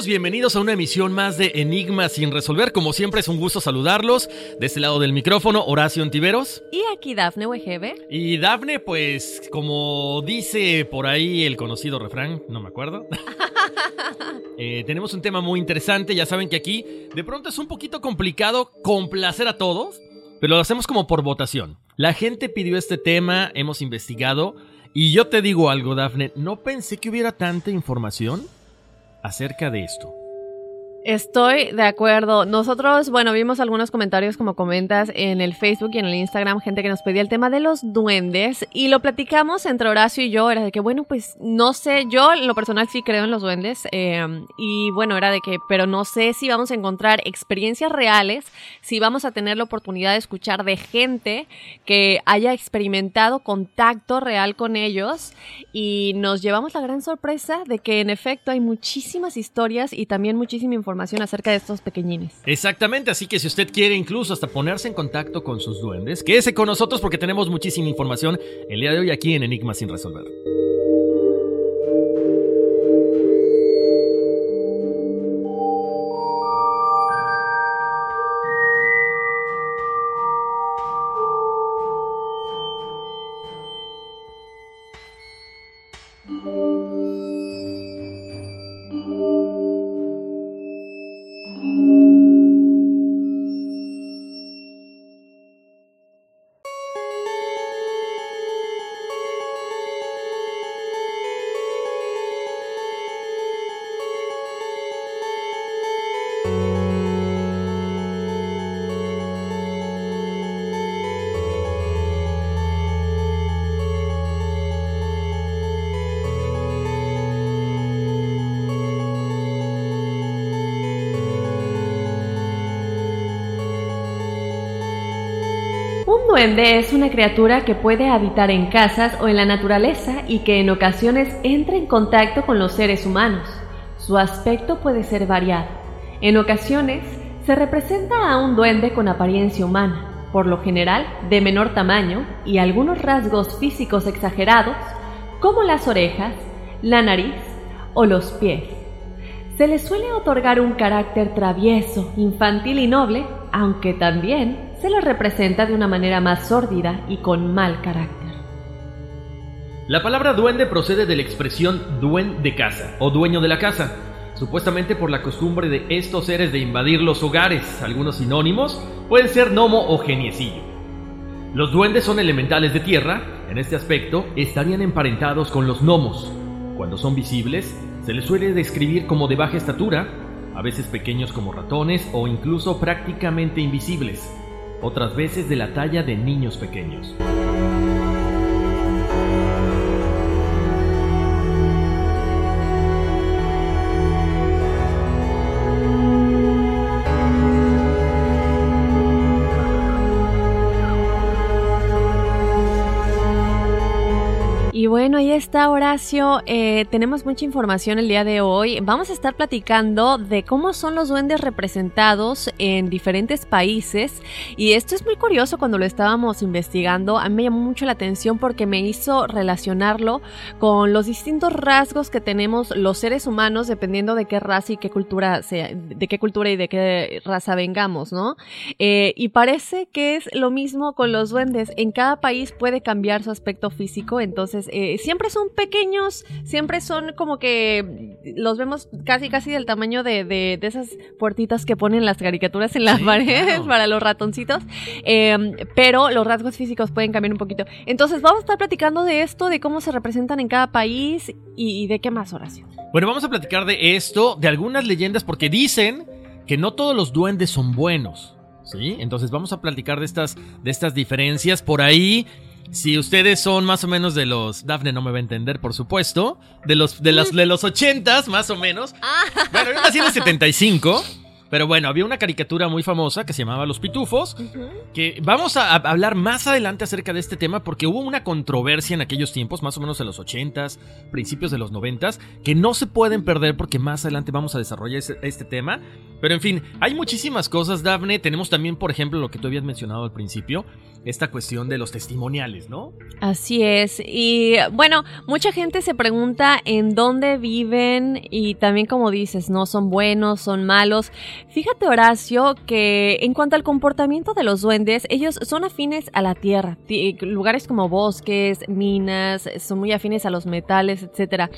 Amigos? Bienvenidos a una emisión más de Enigma sin resolver. Como siempre es un gusto saludarlos. De este lado del micrófono, Horacio Antiveros. Y aquí Dafne Wegebe. Y Dafne, pues como dice por ahí el conocido refrán, no me acuerdo. Eh, tenemos un tema muy interesante. Ya saben que aquí de pronto es un poquito complicado complacer a todos, pero lo hacemos como por votación. La gente pidió este tema, hemos investigado. Y yo te digo algo, Dafne, no pensé que hubiera tanta información acerca de esto. Estoy de acuerdo. Nosotros, bueno, vimos algunos comentarios como comentas en el Facebook y en el Instagram, gente que nos pedía el tema de los duendes y lo platicamos entre Horacio y yo. Era de que, bueno, pues no sé, yo en lo personal sí creo en los duendes eh, y bueno, era de que, pero no sé si vamos a encontrar experiencias reales, si vamos a tener la oportunidad de escuchar de gente que haya experimentado contacto real con ellos y nos llevamos la gran sorpresa de que en efecto hay muchísimas historias y también muchísima información acerca de estos pequeñines. Exactamente, así que si usted quiere incluso hasta ponerse en contacto con sus duendes, quédese con nosotros porque tenemos muchísima información el día de hoy aquí en Enigma sin resolver. Duende es una criatura que puede habitar en casas o en la naturaleza y que en ocasiones entra en contacto con los seres humanos. Su aspecto puede ser variado. En ocasiones se representa a un duende con apariencia humana, por lo general de menor tamaño y algunos rasgos físicos exagerados, como las orejas, la nariz, o los pies. Se les suele otorgar un carácter travieso, infantil y noble, aunque también se les representa de una manera más sórdida y con mal carácter. La palabra duende procede de la expresión duen de casa o dueño de la casa, supuestamente por la costumbre de estos seres de invadir los hogares. Algunos sinónimos pueden ser gnomo o geniecillo. Los duendes son elementales de tierra, en este aspecto estarían emparentados con los gnomos. Cuando son visibles, se les suele describir como de baja estatura, a veces pequeños como ratones o incluso prácticamente invisibles, otras veces de la talla de niños pequeños. Bueno, ahí está Horacio. Eh, tenemos mucha información el día de hoy. Vamos a estar platicando de cómo son los duendes representados en diferentes países. Y esto es muy curioso cuando lo estábamos investigando. A mí me llamó mucho la atención porque me hizo relacionarlo con los distintos rasgos que tenemos los seres humanos dependiendo de qué raza y qué cultura sea, de qué cultura y de qué raza vengamos, ¿no? Eh, y parece que es lo mismo con los duendes. En cada país puede cambiar su aspecto físico, entonces eh, siempre son pequeños, siempre son como que los vemos casi casi del tamaño de, de, de esas puertitas que ponen las caricaturas en las Sí, paredes claro. para los ratoncitos, Eh, pero los rasgos físicos pueden cambiar un poquito. Entonces vamos a estar platicando de esto, de cómo se representan en cada país y, y de qué más, Horacio. Bueno, vamos a platicar de esto, de algunas leyendas, porque dicen que no todos los duendes son buenos. ¿Sí? Entonces vamos a platicar de estas, de estas diferencias. Por ahí, si ustedes son más o menos de los. Dafne no me va a entender, por supuesto. De los, de los, de los 80 más o menos. Bueno, yo nací en el 75. Pero bueno, había una caricatura muy famosa que se llamaba Los Pitufos. Que vamos a, a hablar más adelante acerca de este tema porque hubo una controversia en aquellos tiempos, más o menos en los 80s, principios de los 90s, que no se pueden perder porque más adelante vamos a desarrollar ese- este tema. Pero en fin, hay muchísimas cosas, Dafne. Tenemos también, por ejemplo, lo que tú habías mencionado al principio, esta cuestión de los testimoniales, ¿no? Así es. Y bueno, mucha gente se pregunta en dónde viven y también como dices, no son buenos, son malos. Fíjate Horacio que en cuanto al comportamiento de los duendes, ellos son afines a la tierra. Ti- Lugares como bosques, minas, son muy afines a los metales, etcétera.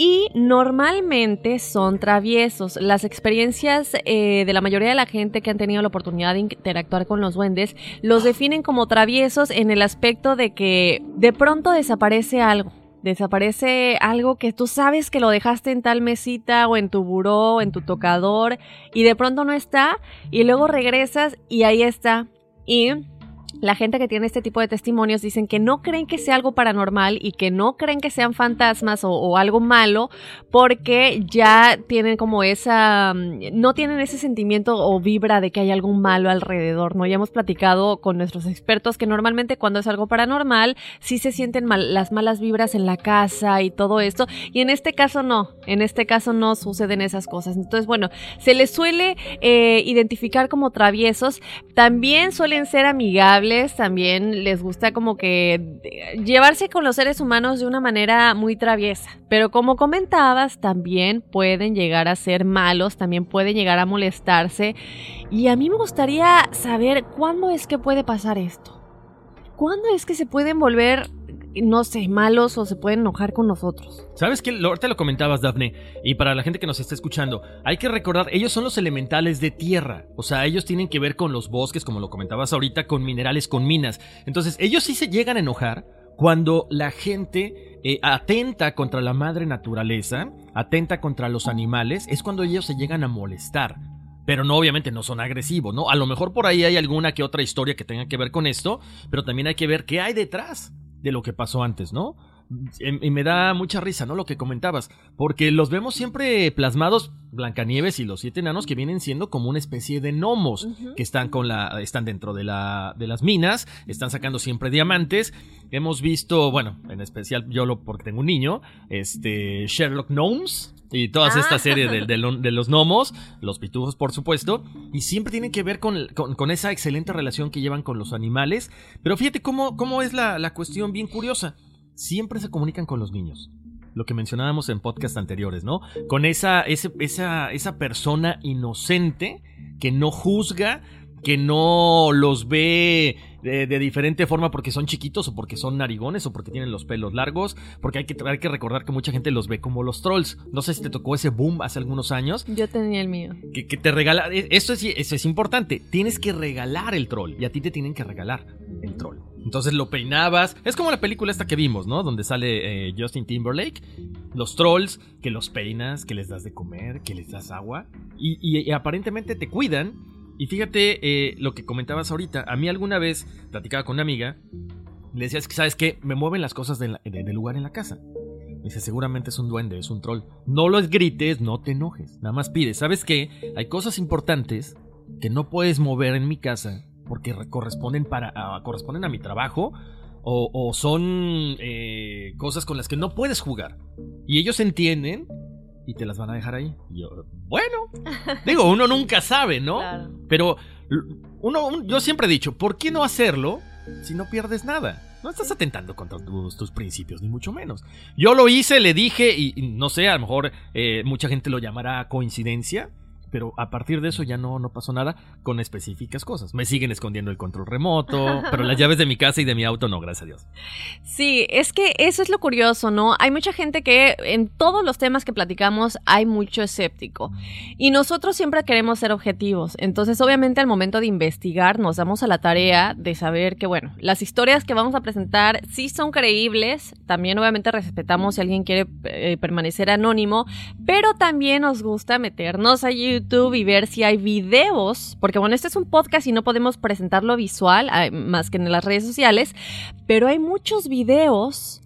Y normalmente son traviesos. Las experiencias eh, de la mayoría de la gente que han tenido la oportunidad de interactuar con los duendes los definen como traviesos en el aspecto de que de pronto desaparece algo. Desaparece algo que tú sabes que lo dejaste en tal mesita o en tu buró o en tu tocador y de pronto no está y luego regresas y ahí está. Y la gente que tiene este tipo de testimonios dicen que no creen que sea algo paranormal y que no creen que sean fantasmas o, algo malo porque ya tienen como esa, mm, no tienen ese sentimiento o vibra de que hay algo malo alrededor, ¿no? Ya hemos platicado con nuestros expertos que normalmente cuando es algo paranormal sí se sienten mal- las malas vibras en la casa y todo esto y en este caso no, en este caso no suceden esas cosas. Entonces, bueno, se les suele eh, identificar como traviesos, también suelen ser amigables, también les gusta como que eh, llevarse con los seres humanos de una manera muy traviesa. Pero como comentabas, también pueden llegar a ser malos, también pueden llegar a molestarse. Y a mí me gustaría saber cuándo es que puede pasar esto. ¿Cuándo es que se pueden volver, no sé, malos o se pueden enojar con nosotros? ¿Sabes qué? Ahorita lo comentabas, Dafne. Y para la gente que nos está escuchando, hay que recordar, ellos son los elementales de tierra. O sea, ellos tienen que ver con los bosques, como lo comentabas ahorita, con minerales, con minas. Entonces, ellos sí se llegan a enojar cuando la gente eh, atenta contra la madre naturaleza, atenta contra los animales, es cuando ellos se llegan a molestar. Pero no, obviamente no son agresivos, ¿no? A lo mejor por ahí hay alguna que otra historia que tenga que ver con esto, pero también hay que ver qué hay detrás de lo que pasó antes, ¿no? Em- Y me da mucha risa, ¿no? Lo que comentabas, porque los vemos siempre plasmados, Blancanieves y los siete enanos, que vienen siendo como una especie de gnomos, que están con la, están dentro de la, de las minas, están sacando siempre diamantes. Hemos visto, bueno, en especial yo lo, porque tengo un niño, este, Sherlock Gnomes, y todas Ah. esta serie de, de lo- de los gnomos, los pitujos por supuesto, y siempre tienen que ver con, con- con esa excelente relación que llevan con los animales. Pero fíjate cómo, cómo es la, la cuestión bien curiosa. Siempre se comunican con los niños. lo que mencionábamos en podcast anteriores, ¿no? Con esa, ese- esa, esa persona inocente que no juzga, que no los ve de, de diferente forma porque son chiquitos o porque son narigones o porque tienen los pelos largos, porque hay que, hay que recordar que mucha gente los ve como los trolls. No sé si te tocó ese boom hace algunos años, Yo tenía el mío. que, que te regala. e- Esto es, eso es importante. Tienes que regalar el troll. Y a ti te tienen que regalar el troll. Entonces lo peinabas. Es como la película esta que vimos, ¿no? Donde sale eh, Justin Timberlake. Los trolls, que los peinas, que les das de comer, que les das agua. Y, y- y aparentemente te cuidan. Y fíjate eh, lo que comentabas ahorita. A mí alguna vez platicaba con una amiga. Le decías que, ¿sabes qué? Me mueven las cosas del de- lugar en la casa. Me Dice, seguramente es un duende, es un troll. No los grites, no te enojes. Nada más pide. ¿Sabes qué? Hay cosas importantes que no puedes mover en mi casa porque re- corresponden, para, a, corresponden a mi trabajo o, o son eh, cosas con las que no puedes jugar. Y ellos entienden y te las van a dejar ahí. Y yo, bueno, digo, uno nunca sabe, ¿no? Claro. Pero uno, un- yo siempre he dicho, ¿por qué no hacerlo si no pierdes nada? No estás atentando contra tus, tus principios, ni mucho menos. Yo lo hice, le dije, y, y no sé, a lo mejor eh, mucha gente lo llamará coincidencia, pero a partir de eso ya no, no pasó nada con específicas cosas. Me siguen escondiendo el control remoto, pero las llaves de mi casa y de mi auto no, gracias a Dios. Sí, es que eso es lo curioso, ¿no? Hay mucha gente que en todos los temas que platicamos hay mucho escéptico. Y nosotros siempre queremos ser objetivos. Entonces, obviamente, al momento de investigar, nos damos a la tarea de saber que, bueno, las historias que vamos a presentar sí son creíbles. También, obviamente, respetamos si alguien quiere eh, permanecer anónimo. Pero también nos gusta meternos a YouTube y ver si hay videos. Porque, bueno, este es un podcast y no podemos presentarlo visual, ah, más que en las redes sociales. Pero hay muchos videos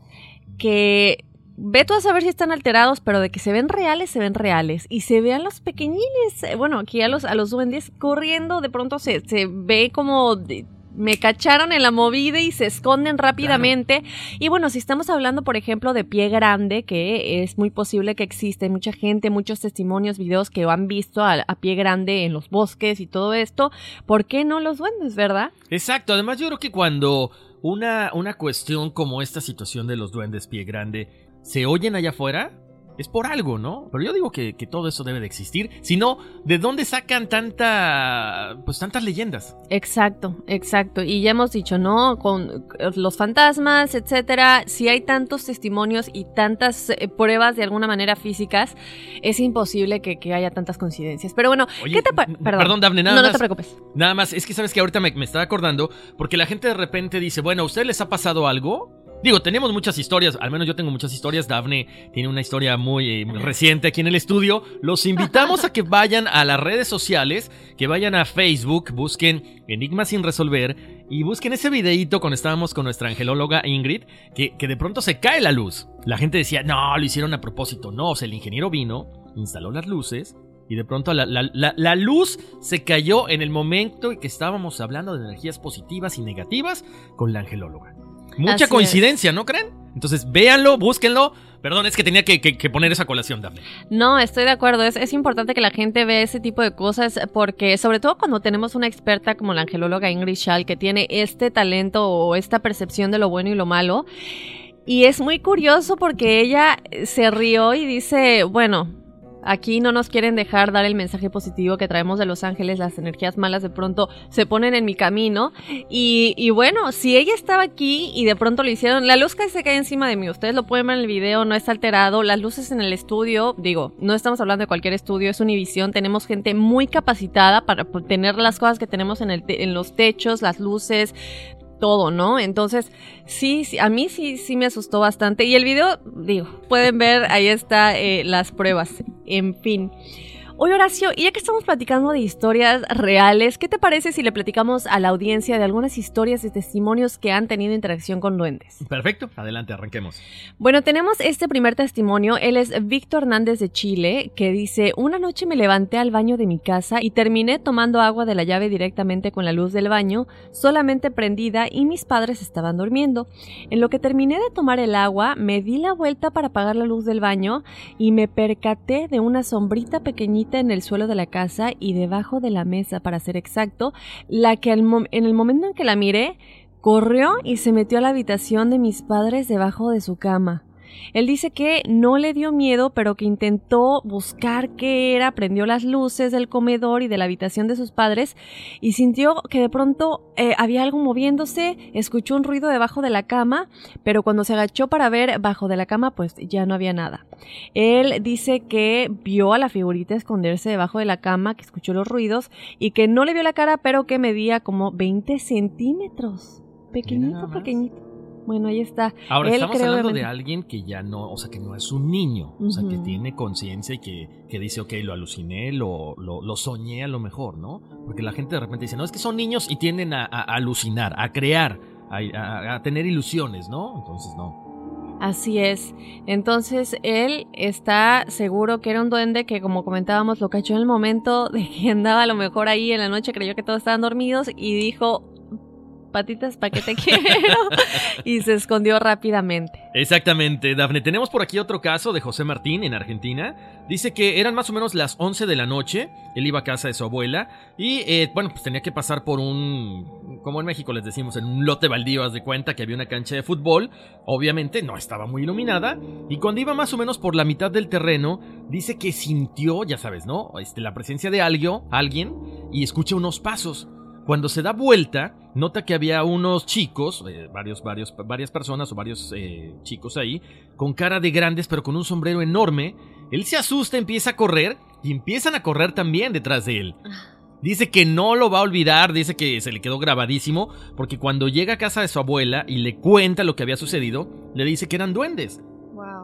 que ve tú a saber si están alterados, pero de que se ven reales, se ven reales. Y se vean los pequeñines, eh, bueno, aquí a los, a los duendes corriendo, de pronto se, se ve como... me cacharon en la movida y se esconden rápidamente. Y bueno, si estamos hablando, por ejemplo, de pie grande, que es muy posible que existe mucha gente, muchos testimonios, videos que han visto a, a pie grande en los bosques y todo esto, ¿por qué no los duendes, verdad? Exacto, además yo creo que cuando una, una cuestión como esta situación de los duendes pie grande se oyen allá afuera, es por algo, ¿no? Pero yo digo que, que todo eso debe de existir. Si no, ¿de dónde sacan tanta. pues tantas leyendas? Exacto, exacto. Y ya hemos dicho, ¿no? Con los fantasmas, etcétera, si hay tantos testimonios y tantas eh, pruebas de alguna manera físicas, es imposible que, que haya tantas coincidencias. Pero bueno, Oye, ¿qué te Perdón, perdón, Dafne, nada No, no más. te preocupes. Nada más, es que sabes que ahorita me, me estaba acordando, porque la gente de repente dice, bueno, ¿a ustedes les ha pasado algo? Digo, tenemos muchas historias, al menos yo tengo muchas historias. Dafne tiene una historia muy, eh, muy reciente aquí en el estudio. Los invitamos a que vayan a las redes sociales, que vayan a Facebook, busquen Enigma sin resolver y busquen ese videíto cuando estábamos con nuestra angelóloga Ingrid, que, de pronto se cae la luz. La gente decía, no, lo hicieron a propósito. No, o sea, el ingeniero vino, instaló las luces y de pronto la luz se cayó en el momento en que estábamos hablando de energías positivas y negativas con la angelóloga. Mucha Así coincidencia, ¿no creen? Entonces véanlo, búsquenlo. Perdón, es que tenía que, que- que poner esa colación, Dafne. No, estoy de acuerdo. Es, es importante que la gente vea ese tipo de cosas porque, sobre todo cuando tenemos una experta como la angelóloga Ingrid Schall, que tiene este talento o esta percepción de lo bueno y lo malo. Y es muy curioso porque ella se rió y dice, bueno, aquí no nos quieren dejar dar el mensaje positivo que traemos de Los Ángeles, las energías malas de pronto se ponen en mi camino. Y, bueno, si ella estaba aquí y de pronto lo hicieron, la luz que se cae encima de mí, ustedes lo pueden ver en el video, no está alterado, las luces en el estudio, digo, no estamos hablando de cualquier estudio, es Univisión, tenemos gente muy capacitada para tener las cosas que tenemos en los techos, las luces, todo, ¿no? Entonces, sí, sí, a mí sí, sí me asustó bastante. Y el video, digo, pueden ver, ahí está eh, las pruebas. En fin. Oye, Horacio, y ya que estamos platicando de historias reales, ¿qué te parece si le platicamos a la audiencia de algunas historias y testimonios que han tenido interacción con duendes? Perfecto, adelante, arranquemos. Bueno, tenemos este primer testimonio. Él es Víctor Hernández de Chile, que dice, una noche me levanté al baño de mi casa y terminé tomando agua de la llave directamente con la luz del baño, solamente prendida y mis padres estaban durmiendo. En lo que terminé de tomar el agua, me di la vuelta para apagar la luz del baño y me percaté de una sombrita pequeñita en el suelo de la casa y debajo de la mesa, para ser exacto, la que en el momento en que la miré, corrió y se metió a la habitación de mis padres debajo de su cama. Él dice que no le dio miedo, pero que intentó buscar qué era, prendió las luces del comedor y de la habitación de sus padres y sintió que de pronto eh, había algo moviéndose, escuchó un ruido debajo de la cama, pero cuando se agachó para ver bajo de la cama, pues ya no había nada. Él dice que vio a la figurita esconderse debajo de la cama, que escuchó los ruidos y que no le vio la cara, pero que medía como 20 centímetros. Pequeñito, pequeñito. Bueno, ahí está. Ahora Él estamos hablando de alguien que ya no, o sea, que no es un niño, o sea, que tiene conciencia y que, que dice, ok, lo aluciné, lo, lo, lo soñé a lo mejor, ¿no? Porque la gente de repente dice, no, es que son niños y tienden a, a alucinar, a crear, a, a- a tener ilusiones, ¿no? Entonces, no. Así es. Entonces él está seguro que era un duende que, como comentábamos, lo cachó en el momento de que andaba a lo mejor ahí en la noche, creyó que todos estaban dormidos y dijo, patitas, ¿para qué te quiero? y se escondió rápidamente. Exactamente, Dafne. Tenemos por aquí otro caso de José Martín en Argentina. Dice que eran más o menos las 11 de la noche. Él iba a casa de su abuela y, eh, bueno, pues tenía que pasar por un, como en México les decimos, en un lote baldío, haz de cuenta que había una cancha de fútbol. Obviamente no estaba muy iluminada. Y cuando iba más o menos por la mitad del terreno, dice que sintió, ya sabes, ¿no? Este, la presencia de algo, alguien y escucha unos pasos. Cuando se da vuelta, nota que había unos chicos, eh, varios, varios, varias personas o varios eh, chicos ahí, con cara de grandes pero con un sombrero enorme. Él se asusta, empieza a correr y empiezan a correr también detrás de él. Dice que no lo va a olvidar, dice que se le quedó grabadísimo, porque cuando llega a casa de su abuela y le cuenta lo que había sucedido, le dice que eran duendes.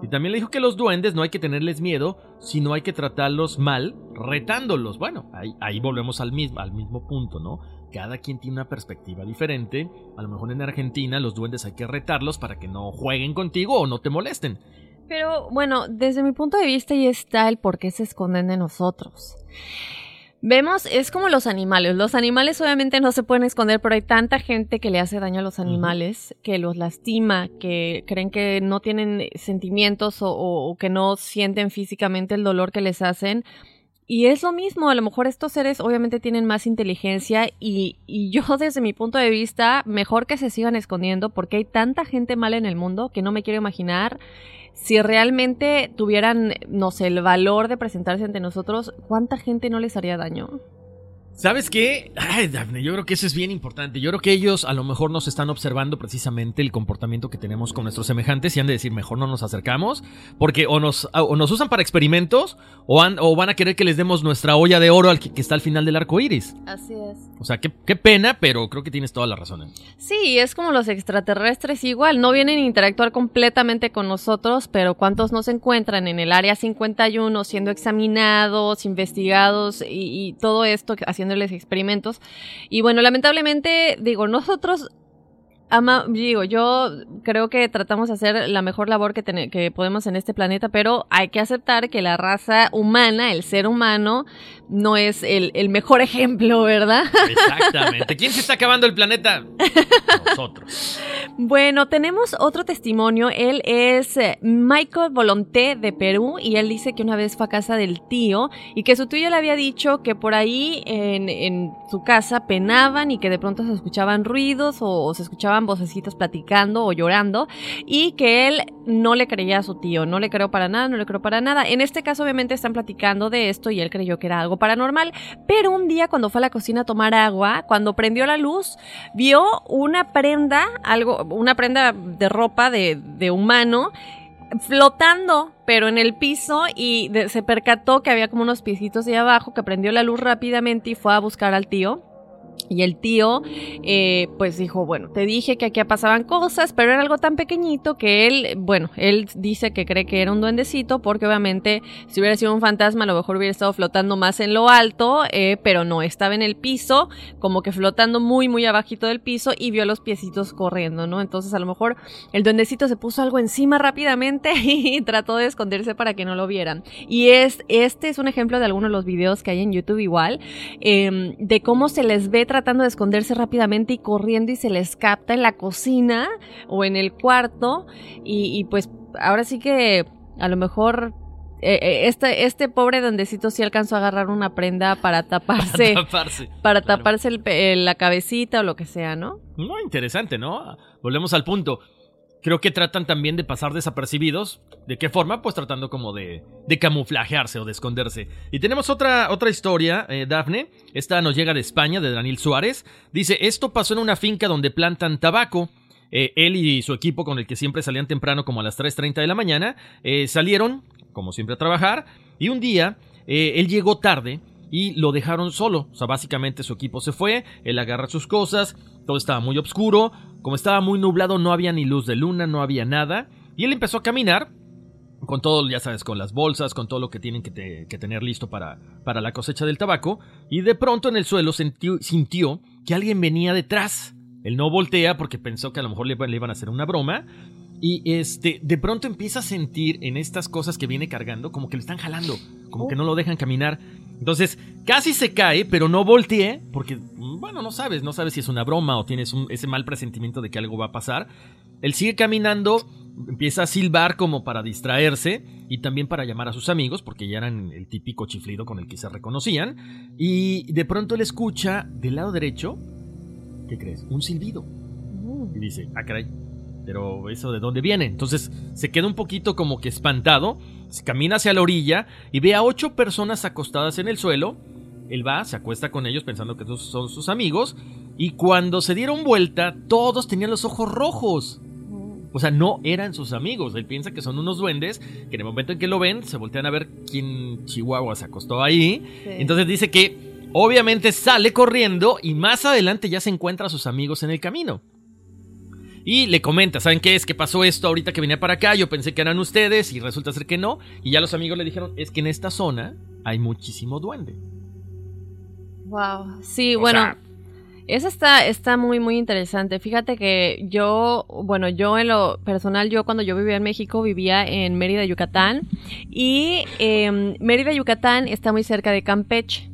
Y también le dijo que los duendes no hay que tenerles miedo, sino hay que tratarlos mal, retándolos. Bueno, ahí, ahí volvemos al mismo, al mismo punto, ¿no? Cada quien tiene una perspectiva diferente. A lo mejor en Argentina los duendes hay que retarlos para que no jueguen contigo o no te molesten. Pero bueno, desde mi punto de vista ahí está el por qué se esconden de nosotros. Vemos, es como los animales. Los animales obviamente no se pueden esconder, pero hay tanta gente que le hace daño a los animales, que los lastima, que creen que no tienen sentimientos o que no sienten físicamente el dolor que les hacen. Y es lo mismo, a lo mejor estos seres obviamente tienen más inteligencia y, y yo desde mi punto de vista, mejor que se sigan escondiendo porque hay tanta gente mala en el mundo que no me quiero imaginar si realmente tuvieran, no sé, el valor de presentarse ante nosotros, ¿cuánta gente no les haría daño? ¿Sabes qué? Ay, Daphne, yo creo que eso es bien importante. Yo creo que ellos a lo mejor nos están observando precisamente el comportamiento que tenemos con nuestros semejantes y han de decir, mejor no nos acercamos, porque o nos, o nos usan para experimentos o, han- o van a querer que les demos nuestra olla de oro al que, que está al final del arco iris. Así es. O sea, qué, qué pena, pero creo que tienes toda la razón. ¿eh? Sí, es como los extraterrestres igual, no vienen a interactuar completamente con nosotros, pero ¿cuántos nos encuentran en el área 51 siendo examinados, investigados y, y todo esto experimentos? Y bueno, lamentablemente, digo, nosotros ama, digo, yo creo que tratamos de hacer la mejor labor que, tene- que podemos en este planeta, pero hay que aceptar que la raza humana, el ser humano, no es el, el mejor ejemplo, ¿verdad? Exactamente. ¿Quién se está acabando el planeta? Nosotros. Bueno, tenemos otro testimonio. Él es eh, Michael Volonté de Perú y él dice que una vez fue a casa del tío y que su tío le había dicho que por ahí en, en su casa penaban y que de pronto se escuchaban ruidos o, o se escuchaban vocecitas platicando o llorando y que él no le creía a su tío, no le creo para nada, no le creo para nada. En este caso obviamente están platicando de esto y él creyó que era algo paranormal, pero un día cuando fue a la cocina a tomar agua, cuando prendió la luz, vio una prenda, algo, una prenda de ropa de, de humano flotando, pero en el piso y de- se percató que había como unos piecitos ahí abajo, que prendió la luz rápidamente y fue a buscar al tío. Y el tío, eh, pues dijo, bueno, te dije que aquí pasaban cosas, pero era algo tan pequeñito que él, bueno, él dice que cree que era un duendecito, porque obviamente si hubiera sido un fantasma, a lo mejor hubiera estado flotando más en lo alto, eh, pero no, estaba en el piso, como que flotando muy, muy abajito del piso y vio los piecitos corriendo, ¿no? Entonces a lo mejor el duendecito se puso algo encima rápidamente y trató de esconderse para que no lo vieran. Y es, este es un ejemplo de algunos de los videos que hay en YouTube igual, eh, de cómo se les ve tratando de esconderse rápidamente y corriendo y se les capta en la cocina o en el cuarto y, y pues ahora sí que a lo mejor eh, eh, este, este pobre duendecito sí alcanzó a agarrar una prenda para taparse, Para taparse. para taparse el eh, la cabecita o lo que sea, ¿no? No, interesante, ¿no? Volvemos al punto. Creo que tratan también de pasar desapercibidos. ¿De qué forma? Pues tratando como de, de camuflajearse o de esconderse. Y tenemos otra, otra historia, eh, Dafne. Esta nos llega de España, de Daniel Suárez. Dice, esto pasó en una finca donde plantan tabaco. Eh, él y su equipo, con el que siempre salían temprano, como a las 3.30 de la mañana, eh, salieron, como siempre, a trabajar. Y un día, él llegó tarde y lo dejaron solo. O sea, básicamente su equipo se fue, él agarra sus cosas, todo estaba muy oscuro, como estaba muy nublado no había ni luz de luna, no había nada, y él empezó a caminar con todo, ya sabes, con las bolsas, con todo lo que tienen que, tener listo para, para, la cosecha del tabaco, y de pronto en el suelo sintió, que alguien venía detrás. Él no voltea porque pensó que a lo mejor le, le iban a hacer una broma, y este, de pronto empieza a sentir en estas cosas que viene cargando como que le están jalando, como que no lo dejan caminar. Entonces, casi se cae, pero no volteé, porque, bueno, no sabes, no sabes si es una broma o tienes ese mal presentimiento de que algo va a pasar. Él sigue caminando, empieza a silbar como para distraerse y también para llamar a sus amigos, porque ya eran el típico chiflido con el que se reconocían. Y de pronto él escucha del lado derecho, ¿qué crees? Un silbido. Y dice, ah, caray, pero eso de dónde viene. Entonces se queda un poquito como que espantado, se camina hacia la orilla y ve a ocho personas acostadas en el suelo. Él va, se acuesta con ellos pensando que son sus amigos y cuando se dieron vuelta todos tenían los ojos rojos. O sea, no eran sus amigos. Él piensa que son unos duendes que en el momento en que lo ven se voltean a ver quién Chihuahua se acostó ahí. Entonces dice que obviamente sale corriendo y más adelante ya se encuentra a sus amigos en el camino. Y le comenta, ¿saben qué es? Que pasó esto ahorita que venía para acá, yo pensé que eran ustedes y resulta ser que no. Y ya los amigos le dijeron, es que en esta zona hay muchísimo duende. Wow. Sí, bueno. Eso está, está muy, muy interesante. Fíjate que yo, bueno, yo en lo personal, yo cuando yo vivía en México vivía en Mérida, Yucatán. Y eh, Mérida, Yucatán está muy cerca de Campeche.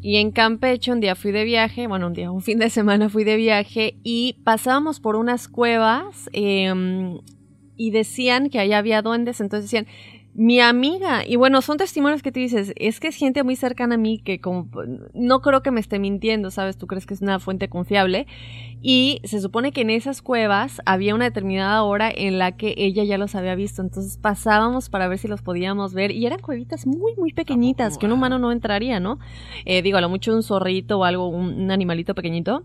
Y en Campeche un día fui de viaje, bueno, un día, un fin de semana fui de viaje y pasábamos por unas cuevas em, y decían que allá había duendes, entonces decían, mi amiga, y bueno, son testimonios que te dices, es que es gente muy cercana a mí que como, no creo que me esté mintiendo, ¿sabes? Tú crees que es una fuente confiable. Y se supone que en esas cuevas había una determinada hora en la que ella ya los había visto, entonces pasábamos para ver si los podíamos ver y eran cuevitas muy, muy pequeñitas, que un humano no entraría, ¿no? Eh, digo, a lo mucho un zorrito o algo, un animalito pequeñito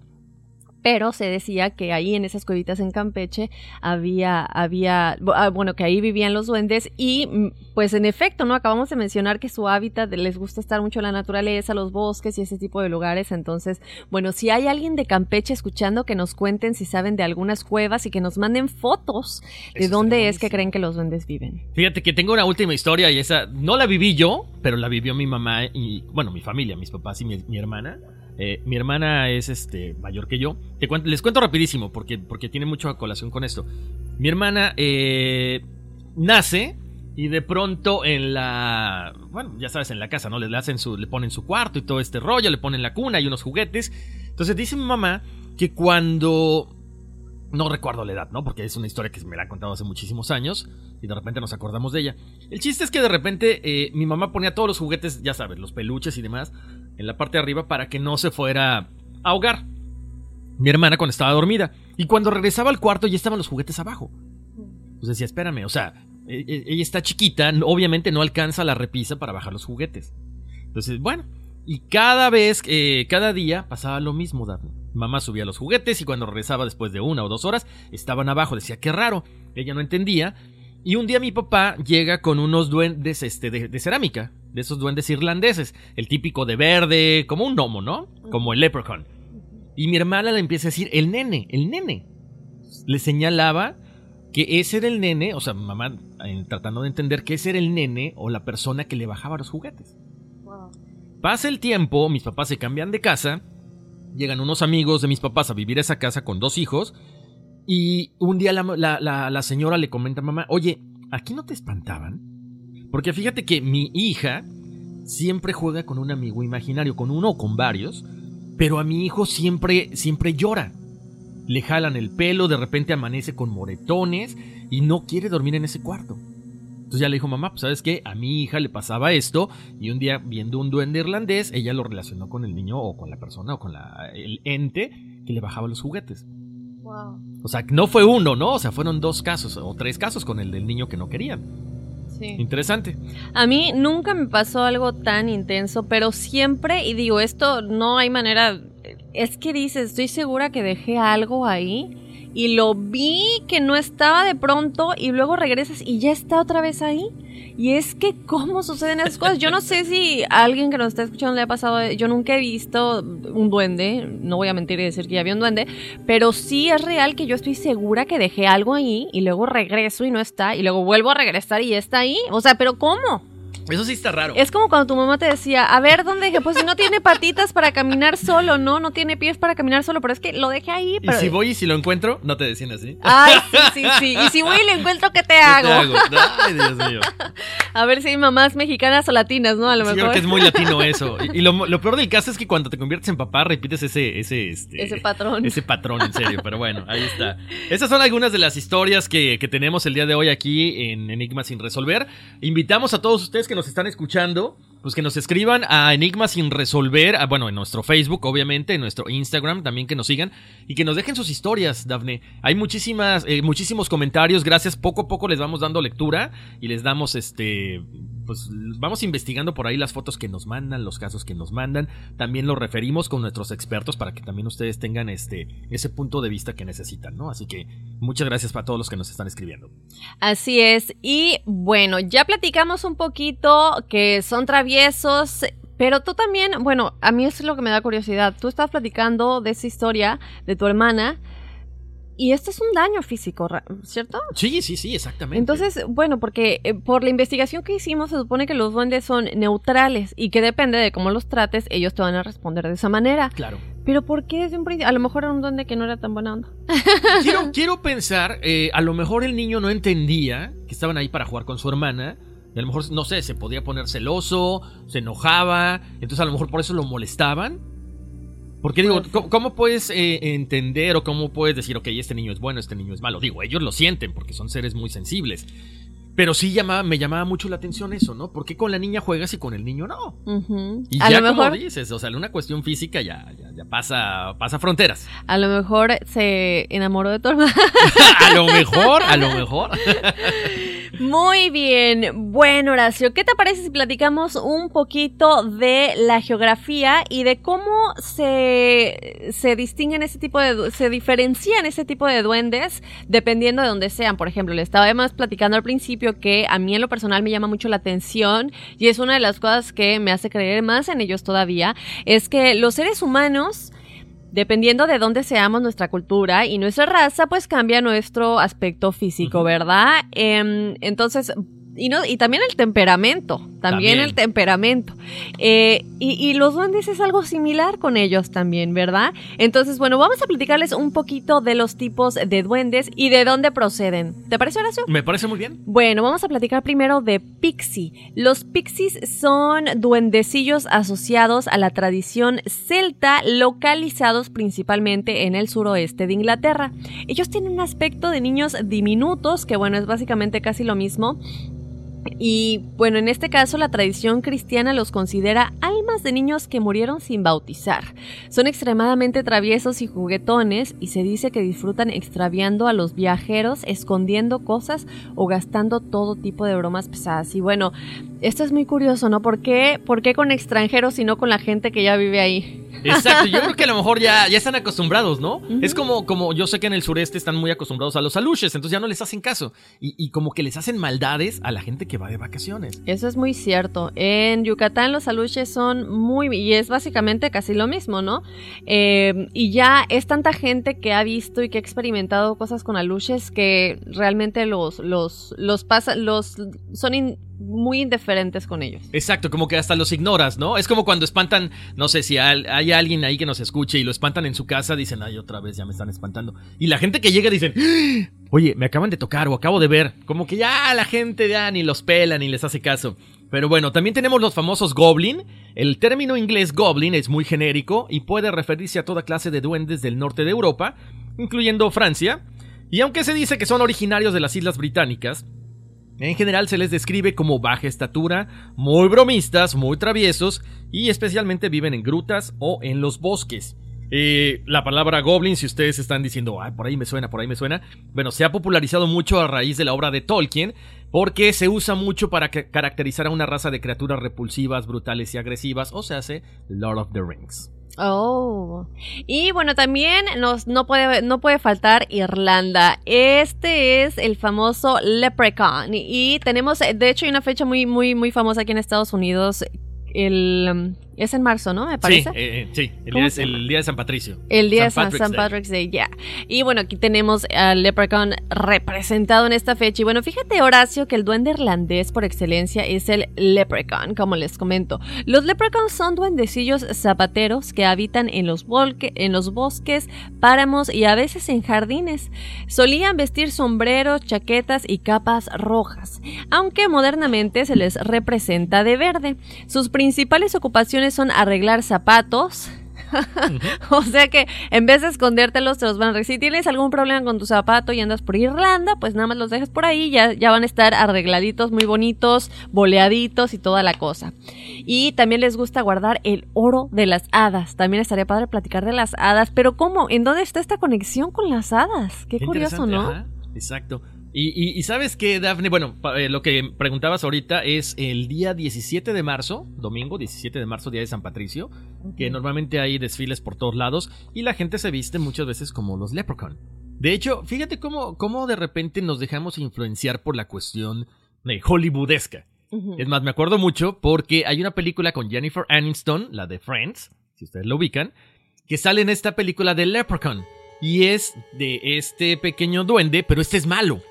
pero se decía que ahí en esas cuevitas en Campeche había, había, ah, bueno, que ahí vivían los duendes y mm, pues en efecto, ¿no? Acabamos de mencionar que su hábitat les gusta estar mucho la naturaleza, los bosques y ese tipo de lugares, entonces, bueno, si hay alguien de Campeche escuchando que nos cuenten si saben de algunas cuevas y que nos manden fotos de dónde es que creen que los duendes viven. Fíjate que tengo una última historia y esa no la viví yo, pero la vivió mi mamá y, bueno, mi familia, mis papás y mi hermana. Eh, mi hermana es este, mayor que yo. les cuento rapidísimo porque, porque tiene mucha colación con esto. Mi hermana eh, nace y de pronto en la. Bueno, ya sabes, en la casa, ¿no? Le, hacen su, le ponen su cuarto y todo este rollo, le ponen la cuna y unos juguetes. Entonces dice mi mamá que cuando no recuerdo la edad, ¿no? Porque es una historia que me la ha contado hace muchísimos años y de repente nos acordamos de ella. El chiste es que de repente eh, mi mamá ponía todos los juguetes, ya sabes, los peluches y demás, en la parte de arriba para que no se fuera a ahogar. Mi hermana cuando estaba dormida. Y cuando regresaba al cuarto ya estaban los juguetes abajo. Pues decía, espérame, o sea, e, e, ella está chiquita, obviamente no alcanza la repisa para bajar los juguetes. Entonces, bueno, y cada vez, eh, cada día pasaba lo mismo, Daphne. Mamá subía los juguetes y cuando regresaba después de una o dos horas estaban abajo. Decía, qué raro. Ella no entendía. Y un día mi papá llega con unos duendes este, de, cerámica, de esos duendes irlandeses, el típico de verde, como un gnomo, ¿no? Como el leprechaun. Y mi hermana le empieza a decir, el nene, el nene. Le señalaba que ese era el nene, o sea, mamá eh, tratando de entender que ese era el nene o la persona que le bajaba los juguetes. Pasa el tiempo, mis papás se cambian de casa Llegan unos amigos de mis papás a vivir a esa casa con dos hijos. Y un día la, señora le comenta a mamá, oye, ¿aquí no te espantaban? Porque fíjate que mi hija siempre juega con un amigo imaginario, con uno o con varios, pero a mi hijo siempre, siempre llora. Le jalan el pelo, de repente amanece con moretones y no quiere dormir en ese cuarto. Entonces ya le dijo mamá, pues sabes qué, a mi hija le pasaba esto y un día viendo un duende irlandés, ella lo relacionó con el niño o con la persona o con el ente que le bajaba los juguetes. Wow. O sea, no fue uno, ¿no? O sea, fueron dos casos o tres casos con el del niño que no querían. Sí. Interesante. A mí nunca me pasó algo tan intenso, pero siempre, y digo, esto no hay manera, es que dices, estoy segura que dejé algo ahí y lo vi que no estaba de pronto y luego regresas y ya está otra vez ahí. Y es que cómo suceden esas cosas. Yo no sé si alguien que nos está escuchando le ha pasado, yo nunca he visto un duende, no voy a mentir y decir que ya había un duende, pero sí es real que yo estoy segura que dejé algo ahí y luego regreso y no está y luego vuelvo a regresar y ya está ahí. O sea, pero ¿cómo? Eso sí está raro. Es como cuando tu mamá te decía, a ver, ¿dónde dejé? Pues si no tiene patitas para caminar solo, ¿no? No tiene pies para caminar solo, pero es que lo dejé ahí. Pero... Y si voy y si lo encuentro, no te decían así. Ay, sí, sí, sí. Y si voy y lo encuentro, ¿qué te hago? ¿Qué te hago? Ay, Dios mío. A ver si hay mamás mexicanas o latinas, ¿no? A lo Sí, mejor. creo que es muy latino eso. Y, y lo, lo peor del caso es que cuando te conviertes en papá repites ese, ese, este, Ese patrón. Ese patrón, en serio. Pero bueno, ahí está. Esas son algunas de las historias que, que tenemos el día de hoy aquí en Enigma sin resolver. Invitamos a todos ustedes que nos están escuchando. Pues que nos escriban a Enigma sin resolver, bueno, en nuestro Facebook, obviamente, en nuestro Instagram, también que nos sigan y que nos dejen sus historias, Dafne. Hay muchísimas, eh, muchísimos comentarios, gracias. Poco a poco les vamos dando lectura y les damos este, pues vamos investigando por ahí las fotos que nos mandan, los casos que nos mandan. También los referimos con nuestros expertos para que también ustedes tengan este, ese punto de vista que necesitan, ¿no? Así que muchas gracias para todos los que nos están escribiendo. Así es. Y bueno, ya platicamos un poquito que son traviesos. Pero tú también, bueno, a mí es lo que me da curiosidad. Tú estabas platicando de esa historia de tu hermana y este es un daño físico, ¿cierto? Sí, sí, sí, exactamente. Entonces, bueno, porque eh, por la investigación que hicimos se supone que los duendes son neutrales y que depende de cómo los trates, ellos te van a responder de esa manera. Claro. Pero ¿por qué desde un principio? A lo mejor era un duende que no era tan buena onda. quiero, quiero pensar, eh, a lo mejor el niño no entendía que estaban ahí para jugar con su hermana. Y a lo mejor, no sé, se podía poner celoso, se enojaba. Entonces a lo mejor por eso lo molestaban. Porque digo. ¿cómo, cómo puedes eh, entender o cómo puedes decir, ok, este niño es bueno, este niño es malo? Digo, ellos lo sienten porque son seres muy sensibles. Pero sí llamaba, me llamaba mucho la atención eso, ¿no? ¿Por qué con la niña juegas y con el niño no? Ujú. Y A ya lo como mejor, dices, o sea, una cuestión física ya, ya, ya pasa, pasa fronteras. a lo mejor se enamoró de tu hermana. a lo mejor, a lo mejor. Muy bien. Bueno, Horacio, ¿qué te parece si platicamos un poquito de la geografía y de cómo se, se distinguen ese tipo de, se diferencian ese tipo de duendes dependiendo de dónde sean? Por ejemplo, le estábamos platicando al principio que a mí en lo personal me llama mucho la atención y es una de las cosas que me hace creer más en ellos todavía, es que los seres humanos Dependiendo de dónde seamos nuestra cultura y nuestra raza, pues cambia nuestro aspecto físico. ¿verdad? Em, entonces, y, no, y también el temperamento, también, También. el temperamento. Eh, y, y los duendes es algo similar con ellos también, ¿verdad? Entonces, bueno, vamos a platicarles un poquito de los tipos de duendes y de dónde proceden. ¿Te parece, Horacio? Me parece muy bien. Bueno, vamos a platicar primero de pixie. Los pixies son duendecillos asociados a la tradición celta, localizados principalmente en el suroeste de Inglaterra. Ellos tienen un aspecto de niños diminutos, que bueno, es básicamente casi lo mismo. Y bueno, en este caso la tradición cristiana los considera almas de niños que murieron sin bautizar. Son extremadamente traviesos y juguetones y se dice que disfrutan extraviando a los viajeros, escondiendo cosas o gastando todo tipo de bromas pesadas. Y bueno, esto es muy curioso, ¿no? ¿Por qué, ¿Por qué con extranjeros y no con la gente que ya vive ahí? Exacto, yo creo que a lo mejor ya, ya están acostumbrados, ¿no? Es como, como yo sé que en el sureste están muy acostumbrados a los aluches, entonces ya no les hacen caso. Y, y como que les hacen maldades a la gente que va de vacaciones. Eso es muy cierto. En Yucatán los aluches son muy... y es básicamente casi lo mismo, ¿no? Eh, y ya es tanta gente que ha visto y que ha experimentado cosas con aluches que realmente los, los, los pasa, los son muy indiferentes con ellos. Exacto, como que hasta los ignoras, ¿no? Es como cuando espantan, no sé si hay alguien ahí que nos escuche y lo espantan en su casa, dicen, ay, otra vez ya me están espantando. Y la gente que llega dicen, "¡Ah! oye, me acaban de tocar o acabo de ver. Como que ya la gente ya ni los pela ni les hace caso. Pero bueno, también tenemos los famosos goblin. El término inglés goblin es muy genérico y puede referirse a toda clase de duendes del norte de Europa, incluyendo Francia. Y aunque se dice que son originarios de las Islas Británicas, en general se les describe como baja estatura, muy bromistas, muy traviesos y especialmente viven en grutas o en los bosques. Eh, la palabra goblin, si ustedes están diciendo, ay, por ahí me suena, por ahí me suena, bueno, se ha popularizado mucho a raíz de la obra de Tolkien, porque se usa mucho para ca- caracterizar a una raza de criaturas repulsivas, brutales y agresivas, o se hace Lord of the Rings. Oh. Y bueno, también nos, no, puede, no puede faltar Irlanda. Este es el famoso Leprechaun. Y, y tenemos, de hecho, hay una fecha muy, muy, muy famosa aquí en Estados Unidos. El, es en marzo, ¿no? Me parece. Sí, eh, eh, sí, el ¿Cómo día, el día de San Patricio. El día de San, Patrick's San Day. Patrick's Day, ya. Y bueno, aquí tenemos al Leprechaun representado en esta fecha. Y bueno, fíjate, Horacio, que el duende irlandés por excelencia es el Leprechaun, como les comento. Los Leprechauns son duendecillos zapateros que habitan en los, volque- en los bosques, páramos y a veces en jardines. Solían vestir sombreros, chaquetas y capas rojas, aunque modernamente se les representa de verde. Sus principales ocupaciones son arreglar zapatos, o sea que en vez de escondértelos, te los van a arreglar. Si tienes algún problema con tu zapato y andas por Irlanda, pues nada más los dejas por ahí, ya, ya van a estar arregladitos, muy bonitos, boleaditos y toda la cosa. Y también les gusta guardar el oro de las hadas. También estaría padre platicar de las hadas, pero ¿cómo? ¿En dónde está esta conexión con las hadas? Qué, curioso, ¿no? ajá, exacto. Y, y- y sabes que, Dafne, bueno, eh, lo que preguntabas ahorita es el día 17 de marzo, domingo 17 de marzo, día de San Patricio, que normalmente hay desfiles por todos lados y la gente se viste muchas veces como los leprechaun. De hecho, fíjate cómo, cómo de repente nos dejamos influenciar por la cuestión eh, hollywoodesca. Es más, me acuerdo mucho porque hay una película con Jennifer Aniston, la de Friends, si ustedes lo ubican, que sale en esta película de Leprechaun. Y es de este pequeño duende, pero este es malo.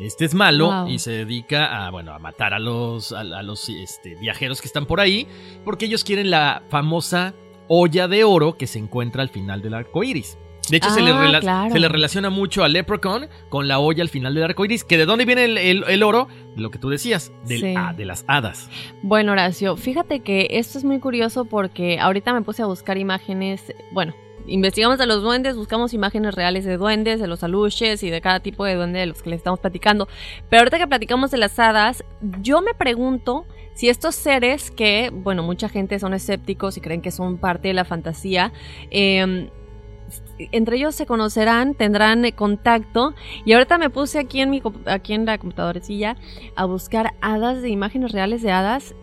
Este es malo Wow. y se dedica a, bueno, a matar a los, a, a los este, viajeros que están por ahí, porque ellos quieren la famosa olla de oro que se encuentra al final del arco iris. De hecho, se, le Ah, claro. se le relaciona mucho a Leprechaun con la olla al final del arco iris. ¿Que de dónde viene el, el- el oro? De lo que tú decías, del, Sí. ah, de las hadas. Bueno, Horacio, fíjate que esto es muy curioso porque ahorita me puse a buscar imágenes, bueno, investigamos de los duendes, buscamos imágenes reales de duendes, de los aluches y de cada tipo de duende de los que le estamos platicando. Pero ahorita que platicamos de las hadas, yo me pregunto si estos seres que, bueno, mucha gente son escépticos y creen que son parte de la fantasía, eh, entre ellos se conocerán, tendrán contacto. Y ahorita me puse aquí en mi aquí en la computadorecilla a buscar hadas de imágenes reales de hadas.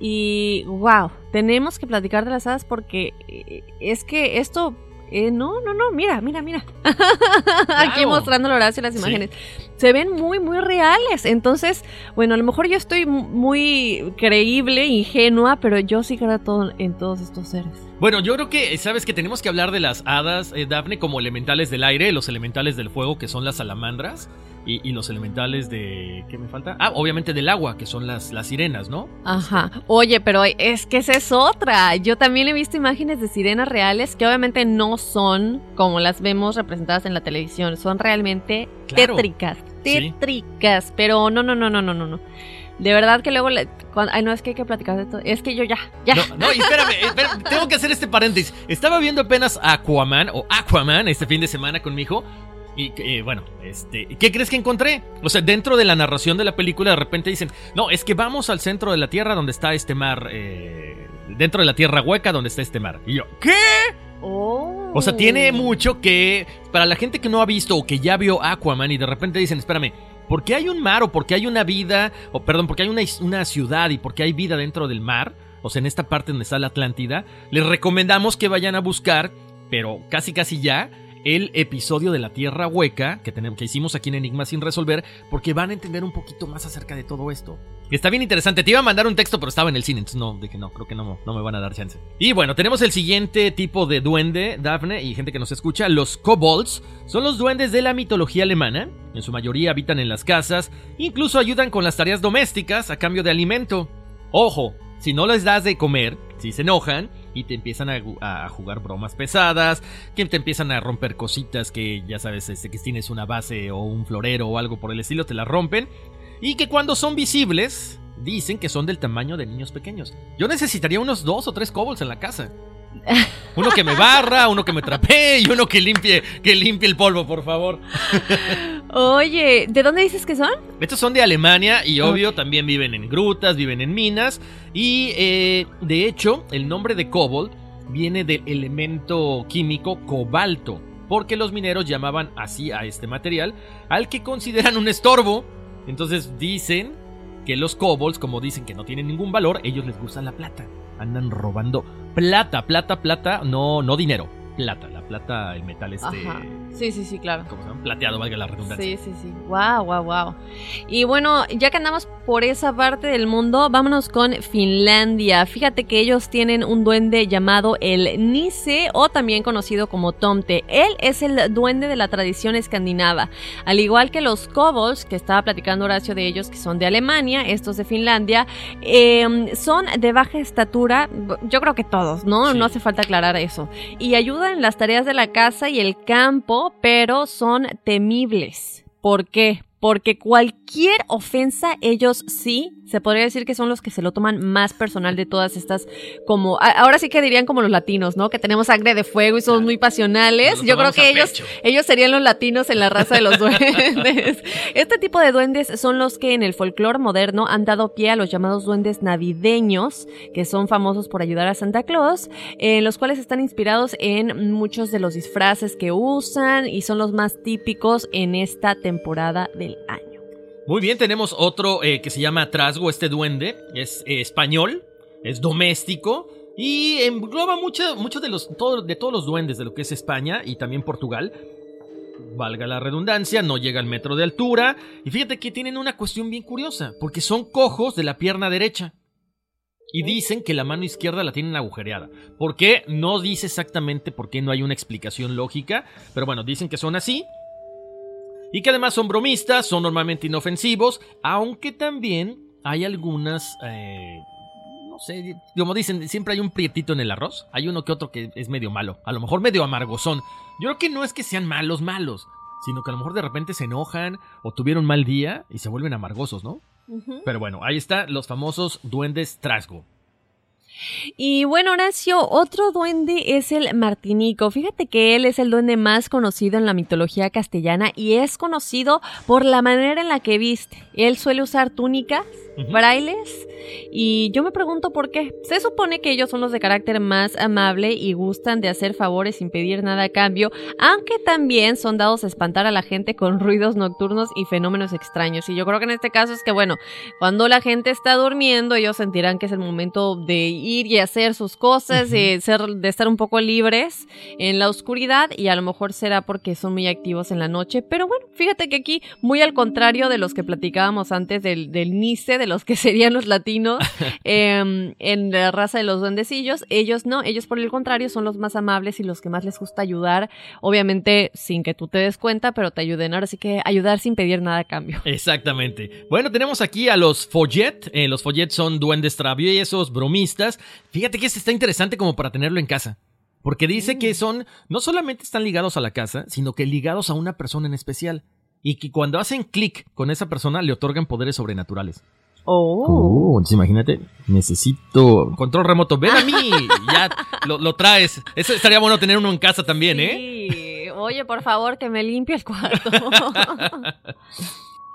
Y wow, tenemos que platicar de las hadas porque eh, es que esto. Eh, no, no, no, mira, mira, mira. Aquí mostrando Horacio las Sí. imágenes. Se ven muy, muy reales. Entonces, bueno, a lo mejor yo estoy muy creíble, ingenua, pero yo sí creo todo en todos estos seres. Bueno, yo creo que, sabes que tenemos que hablar de las hadas, eh, Dafne, como elementales del aire, los elementales del fuego, que son las salamandras, y, y los elementales de... ¿Qué me falta? Ah, obviamente del agua, que son las, las sirenas, ¿no? Ajá. Oye, pero es que esa es otra. Yo también he visto imágenes de sirenas reales que obviamente no son como las vemos representadas en la televisión. Son realmente Claro. tétricas. Sí. Tétricas. Pero no, no, no, no, no, no, no. De verdad que luego... le- cuando- ay, no, es que hay que platicar de todo. Es que yo ya, ya. No, no, y espérame, espérame, tengo que hacer este paréntesis. Estaba viendo apenas Aquaman o Aquaman este fin de semana con mi hijo. Y eh, bueno, este, ¿qué crees que encontré? O sea, dentro de la narración de la película, de repente dicen: No, es que vamos al centro de la tierra donde está este mar. eh, dentro de la tierra hueca donde está este mar. Y yo, ¿qué? Oh. O sea, tiene mucho que. Para la gente que no ha visto o que ya vio Aquaman y de repente dicen: Espérame, ¿por qué hay un mar o por qué hay una vida? O perdón, porque hay una, una ciudad y por qué hay vida dentro del mar? O sea, en esta parte donde está la Atlántida. Les recomendamos que vayan a buscar, pero casi casi ya. El episodio de la Tierra Hueca que, tenemos, que hicimos aquí en Enigma sin resolver, porque van a entender un poquito más acerca de todo esto. Está bien interesante. Te iba a mandar un texto, pero estaba en el cine, entonces no, dije no, creo que no, no me van a dar chance. Y bueno, tenemos el siguiente tipo de duende, Daphne, y gente que nos escucha. Los kobolds son los duendes de la mitología alemana. En su mayoría habitan en las casas, incluso ayudan con las tareas domésticas a cambio de alimento. Ojo, si no les das de comer, si se enojan y te empiezan a, jugar bromas pesadas, que te empiezan a romper cositas que ya sabes, este, que tienes una base o un florero o algo por el estilo, te la rompen. Y que cuando son visibles, dicen que son del tamaño de niños pequeños. Yo necesitaría unos dos o tres kobolds en la casa. Uno que me barra, uno que me trapee y uno que limpie, que limpie el polvo, por favor. Oye, ¿de dónde dices que son? Estos son de Alemania y obvio también viven en grutas, viven en minas. Y eh, de hecho, el nombre de kobold viene del elemento químico cobalto, porque los mineros llamaban así a este material, al que consideran un estorbo. Entonces dicen que los kobolds, como dicen que no tienen ningún valor, ellos les gusta la plata. Andan robando plata, plata, plata, no, no dinero, plata, la plata, el metal este. Ajá. Sí, sí, sí, claro. ¿Cómo se llama? Plateado, valga la redundancia. Sí, sí, sí. Wow, wow, wow. Y bueno, ya que andamos por esa parte del mundo, vámonos con Finlandia. Fíjate que ellos tienen un duende llamado el Nise o también conocido como Tomte. Él es el duende de la tradición escandinava. Al igual que los kobolds, que estaba platicando Horacio de ellos, que son de Alemania, estos de Finlandia, eh, son de baja estatura. Yo creo que todos, ¿no? Sí. No hace falta aclarar eso. Y ayudan en las tareas de la casa y el campo, pero son temibles. ¿Por qué? Porque cualquier ofensa, ellos sí, se podría decir que son los que se lo toman más personal de todas estas, como, a- ahora sí que dirían como los latinos, ¿no? Que tenemos sangre de fuego y somos muy pasionales. Yo creo que ellos, pecho. ellos serían los latinos en la raza de los duendes. Este tipo de duendes son los que en el folclore moderno han dado pie a los llamados duendes navideños, que son famosos por ayudar a Santa Claus, en los cuales están inspirados en muchos de los disfraces que usan y son los más típicos en esta temporada del año. Muy bien, tenemos otro eh, que se llama Trasgo, este duende. Es eh, español, es doméstico y engloba mucho, mucho de, los, todo- de todos los duendes de lo que es España y también Portugal. Valga la redundancia, no llega al metro de altura. Y fíjate que tienen una cuestión bien curiosa, porque son cojos de la pierna derecha. Y dicen que la mano izquierda la tienen agujereada. ¿Por qué? No dice exactamente por qué no hay una explicación lógica. Pero bueno, dicen que son así. Y que además son bromistas, son normalmente inofensivos, aunque también hay algunas, eh, no sé, como dicen, siempre hay un prietito en el arroz, hay uno que otro que es medio malo, a lo mejor medio amargosón. Yo creo que no es que sean malos, malos, sino que a lo mejor de repente se enojan o tuvieron mal día y se vuelven amargosos, ¿no? Pero bueno, ahí está los famosos duendes trasgo. Y bueno, Horacio, otro duende es el Martinico. Fíjate que él es el duende más conocido en la mitología castellana y es conocido por la manera en la que viste. Él suele usar túnicas, frailes, y yo me pregunto por qué. Se supone que ellos son los de carácter más amable y gustan de hacer favores sin pedir nada a cambio, aunque también son dados a espantar a la gente con ruidos nocturnos y fenómenos extraños. Y yo creo que en este caso es que, bueno, cuando la gente está durmiendo, ellos sentirán que es el momento de ir y hacer sus cosas, de, ser, de estar un poco libres en la oscuridad y a lo mejor será porque son muy activos en la noche. Pero bueno, fíjate que aquí, muy al contrario de los que platicábamos antes del, del Nice, de los que serían los latinos em, en la raza de los duendecillos, ellos no, ellos por el contrario son los más amables y los que más les gusta ayudar, obviamente sin que tú te des cuenta, pero te ayuden. Ahora sí que ayudar sin pedir nada a cambio. Exactamente. Bueno, tenemos aquí a los Follet. Eh, los Follet son duendes traviesos, bromistas. Fíjate que este está interesante como para tenerlo en casa. Porque dice que son, no solamente están ligados a la casa, sino que ligados a una persona en especial. Y que cuando hacen clic con esa persona le otorgan poderes sobrenaturales. Oh. entonces imagínate, necesito control remoto. Ven a mí, ya lo, lo traes. Eso estaría bueno tener uno en casa también, ¿eh? Sí. Oye, por favor, que me limpie el cuarto.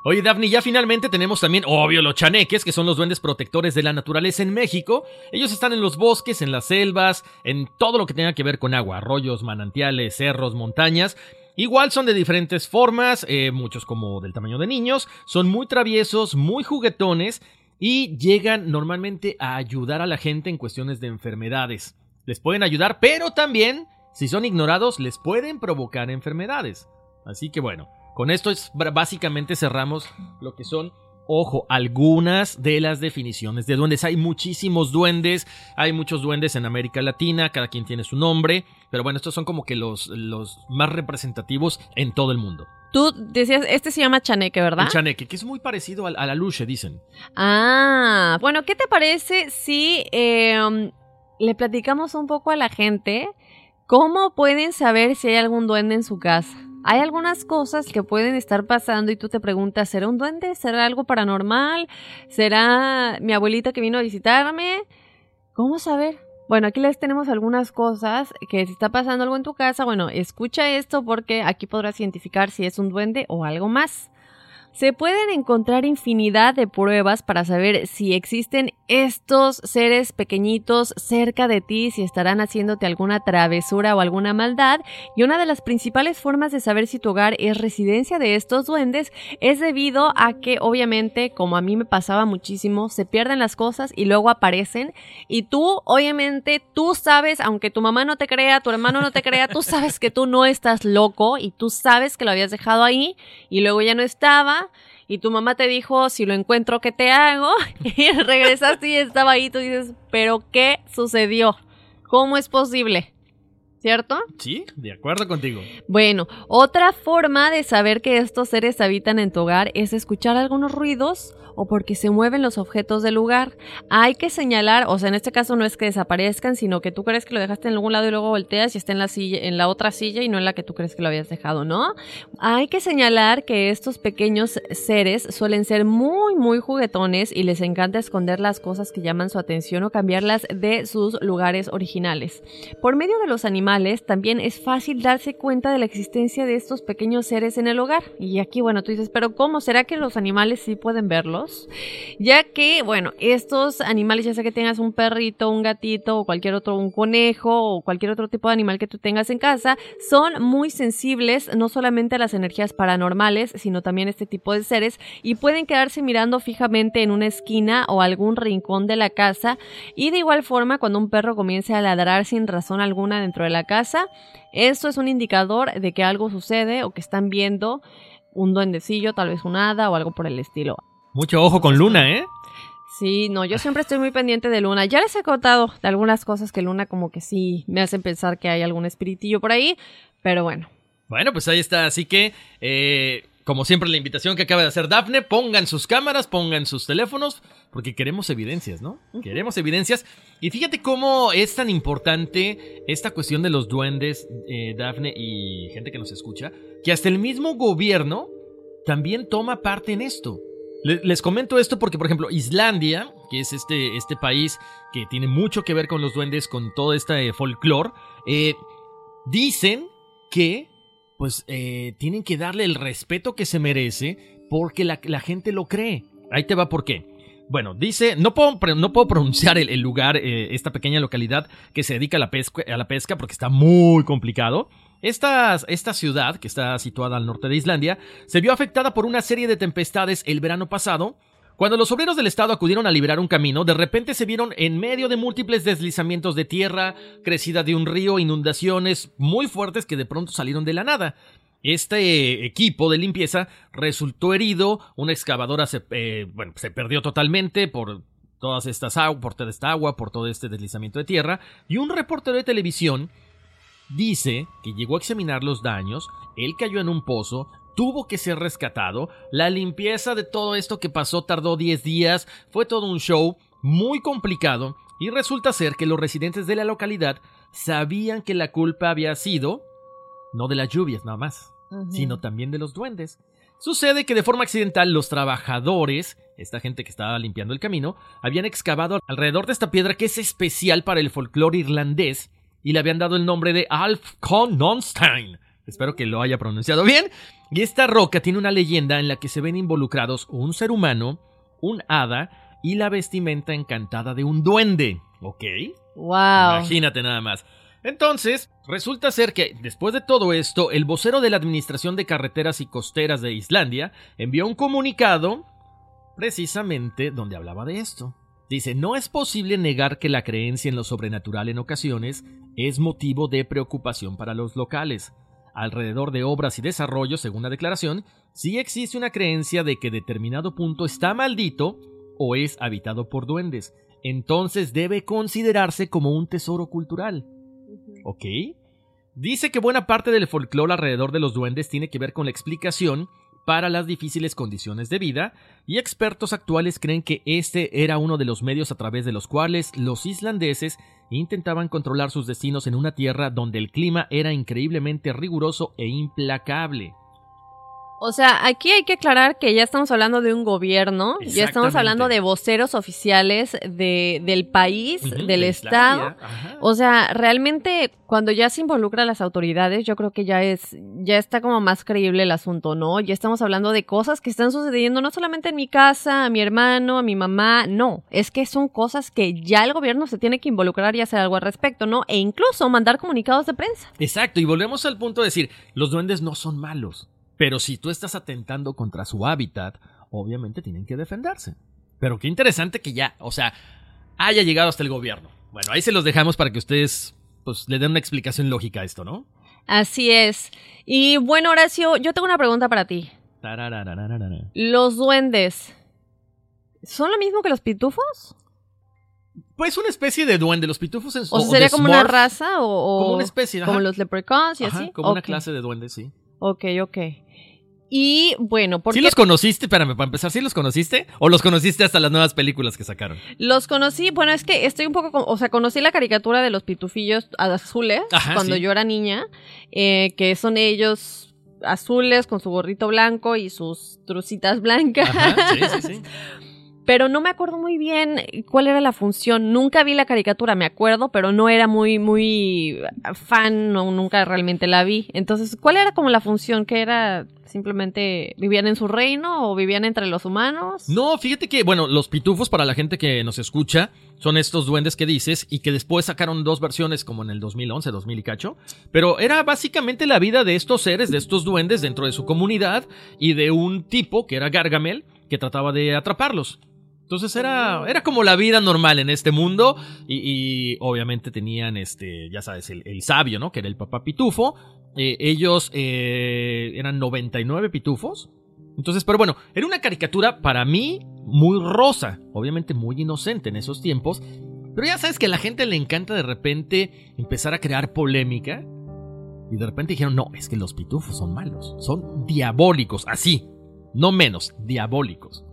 Oye, Daphne, ya finalmente tenemos también, obvio, los chaneques, que son los duendes protectores de la naturaleza en México. Ellos están en los bosques, en las selvas, en todo lo que tenga que ver con agua, arroyos, manantiales, cerros, montañas. Igual son de diferentes formas, eh, muchos como del tamaño de niños, son muy traviesos, muy juguetones y llegan normalmente a ayudar a la gente en cuestiones de enfermedades. Les pueden ayudar, pero también, si son ignorados, les pueden provocar enfermedades. Así que bueno, con esto es básicamente cerramos lo que son, ojo, algunas de las definiciones de duendes. Hay muchísimos duendes, hay muchos duendes en América Latina, cada quien tiene su nombre, pero bueno, estos son como que los, los más representativos en todo el mundo. Tú decías, este se llama chaneque, ¿verdad? El chaneque, que es muy parecido a, a la luche, dicen. Ah, bueno, ¿qué te parece si eh, le platicamos un poco a la gente cómo pueden saber si hay algún duende en su casa? Hay algunas cosas que pueden estar pasando y tú te preguntas, ¿será un duende? ¿Será algo paranormal? ¿Será mi abuelita que vino a visitarme? ¿Cómo saber? Bueno, aquí les tenemos algunas cosas que si está pasando algo en tu casa, bueno, escucha esto porque aquí podrás identificar si es un duende o algo más. Se pueden encontrar infinidad de pruebas para saber si existen estos seres pequeñitos cerca de ti, si estarán haciéndote alguna travesura o alguna maldad. Y una de las principales formas de saber si tu hogar es residencia de estos duendes es debido a que obviamente, como a mí me pasaba muchísimo, se pierden las cosas y luego aparecen. Y tú, obviamente, tú sabes, aunque tu mamá no te crea, tu hermano no te crea, tú sabes que tú no estás loco y tú sabes que lo habías dejado ahí y luego ya no estaba y tu mamá te dijo, si lo encuentro, ¿qué te hago? Y regresaste y estaba ahí, tú dices, pero ¿qué sucedió? ¿Cómo es posible? ¿Cierto? Sí, de acuerdo contigo. Bueno, otra forma de saber que estos seres habitan en tu hogar es escuchar algunos ruidos o porque se mueven los objetos del lugar. Hay que señalar, o sea, en este caso no es que desaparezcan, sino que tú crees que lo dejaste en algún lado y luego volteas y está en la silla, en la otra silla y no en la que tú crees que lo habías dejado, ¿no? Hay que señalar que estos pequeños seres suelen ser muy, muy juguetones y les encanta esconder las cosas que llaman su atención o cambiarlas de sus lugares originales. Por medio de los animales también es fácil darse cuenta de la existencia de estos pequeños seres en el hogar. Y aquí, bueno, tú dices, pero ¿cómo? ¿Será que los animales sí pueden verlos? Ya que, bueno, estos animales, ya sea que tengas un perrito, un gatito o cualquier otro, un conejo o cualquier otro tipo de animal que tú tengas en casa, son muy sensibles no solamente a las energías paranormales, sino también a este tipo de seres y pueden quedarse mirando fijamente en una esquina o algún rincón de la casa y de igual forma cuando un perro comience a ladrar sin razón alguna dentro de la casa, esto es un indicador de que algo sucede o que están viendo un duendecillo, tal vez un hada o algo por el estilo. Mucho ojo con Luna, ¿eh? Sí, no, yo siempre estoy muy pendiente de Luna. Ya les he contado de algunas cosas que Luna como que sí me hacen pensar que hay algún espiritillo por ahí, pero bueno. Bueno, pues ahí está, así que, eh, como siempre la invitación que acaba de hacer Dafne, pongan sus cámaras, pongan sus teléfonos, porque queremos evidencias, ¿no? Queremos evidencias. Y fíjate cómo es tan importante esta cuestión de los duendes, eh, Dafne y gente que nos escucha, que hasta el mismo gobierno también toma parte en esto. Les comento esto porque, por ejemplo, Islandia, que es este, este país que tiene mucho que ver con los duendes, con todo este folclore, eh, dicen que pues eh, tienen que darle el respeto que se merece porque la, gente lo cree. Ahí te va por qué. Bueno, dice, no puedo, no puedo pronunciar el, lugar, eh, esta pequeña localidad que se dedica a la, pesca, a la pesca porque está muy complicado. Esta, ciudad, que está situada al norte de Islandia, se vio afectada por una serie de tempestades el verano pasado. Cuando los obreros del estado acudieron a liberar un camino, de repente se vieron en medio de múltiples deslizamientos de tierra, crecida de un río, inundaciones muy fuertes que de pronto salieron de la nada. Este equipo de limpieza resultó herido, una excavadora se, eh, perdió totalmente por todas estas aguas, por toda esta agua, por todo este deslizamiento de tierra, y un reportero de televisión Dice que llegó a examinar los daños, él cayó en un pozo, tuvo que ser rescatado, la limpieza de todo esto que pasó tardó 10 días, fue todo un show muy complicado y resulta ser que los residentes de la localidad sabían que la culpa había sido no de las lluvias nada más, sino también de los duendes. Sucede que de forma accidental los trabajadores, esta gente que estaba limpiando el camino, habían excavado alrededor de esta piedra que es especial para el folclore irlandés y le habían dado el nombre de Alf Nonstein. Espero que lo haya pronunciado bien. Y esta roca tiene una leyenda en la que se ven involucrados un ser humano, un hada y la vestimenta encantada de un duende. ¿Ok? ¡Wow! Imagínate nada más. Entonces, resulta ser que, después de todo esto, el vocero de la Administración de Carreteras y Costeras de Islandia envió un comunicado precisamente donde hablaba de esto. Dice, no es posible negar que la creencia en lo sobrenatural en ocasiones es motivo de preocupación para los locales. Alrededor de obras y desarrollos, según la declaración, sí existe una creencia de que determinado punto está maldito o es habitado por duendes. Entonces debe considerarse como un tesoro cultural. ¿Ok? Dice que buena parte del folclore alrededor de los duendes tiene que ver con la explicación para las difíciles condiciones de vida, y expertos actuales creen que este era uno de los medios a través de los cuales los islandeses intentaban controlar sus destinos en una tierra donde el clima era increíblemente riguroso e implacable. O sea, aquí hay que aclarar que ya estamos hablando de un gobierno, ya estamos hablando de voceros oficiales de, del país, del de estado. O sea, realmente cuando ya se involucra a las autoridades, yo creo que ya es, ya está como más creíble el asunto, ¿no? Ya estamos hablando de cosas que están sucediendo no solamente en mi casa, a mi hermano, a mi mamá, no, es que son cosas que ya el gobierno se tiene que involucrar y hacer algo al respecto, ¿no? E incluso mandar comunicados de prensa. Exacto, y volvemos al punto de decir, los duendes no son malos, pero si tú estás atentando contra su hábitat, obviamente tienen que defenderse. Pero qué interesante que ya, o sea, haya llegado hasta el gobierno. Bueno, ahí se los dejamos para que ustedes pues le den una explicación lógica a esto, ¿no? Así es. Y bueno, Horacio, yo tengo una pregunta para ti. ¿Los duendes son lo mismo que los pitufos? Pues una especie de duende, los pitufos en O sea, sería como una raza o, o- Como una especie, ajá. como los leprechauns y Ajá, así. como una clase de duende, sí. Ok, ok. Y bueno, ¿por ¿Sí los conociste? Espérame, para empezar, ¿sí los conociste? ¿O los conociste hasta las nuevas películas que sacaron? los conocí? Bueno, es que estoy un poco, con- o sea, conocí la caricatura de los pitufillos azules Ajá, cuando sí. yo era niña, eh, que son ellos azules con su gorrito blanco y sus trucitas blancas. Ajá, sí, sí, sí. pero no me acuerdo muy bien cuál era la función. Nunca vi la caricatura, me acuerdo, pero no era muy, muy fan, no, nunca realmente la vi. Entonces, ¿cuál era como la función? ¿Que era simplemente vivían en su reino o vivían entre los humanos? No, fíjate que, bueno, los pitufos, para la gente que nos escucha, son estos duendes que dices y que después sacaron dos versiones como en el 2011, 2000 y cacho. Pero era básicamente la vida de estos seres, de estos duendes dentro de su comunidad y de un tipo que era Gargamel que trataba de atraparlos. Entonces era, era como la vida normal en este mundo y, obviamente tenían, este, ya sabes, el, el sabio, ¿no? Que era el papá pitufo. Eh, ellos eh, eran 99 pitufos. Entonces, pero bueno, era una caricatura para mí muy rosa, obviamente muy inocente en esos tiempos. Pero ya sabes que a la gente le encanta de repente empezar a crear polémica. Y de repente dijeron, no, es que los pitufos son malos, son diabólicos, así, no menos, diabólicos.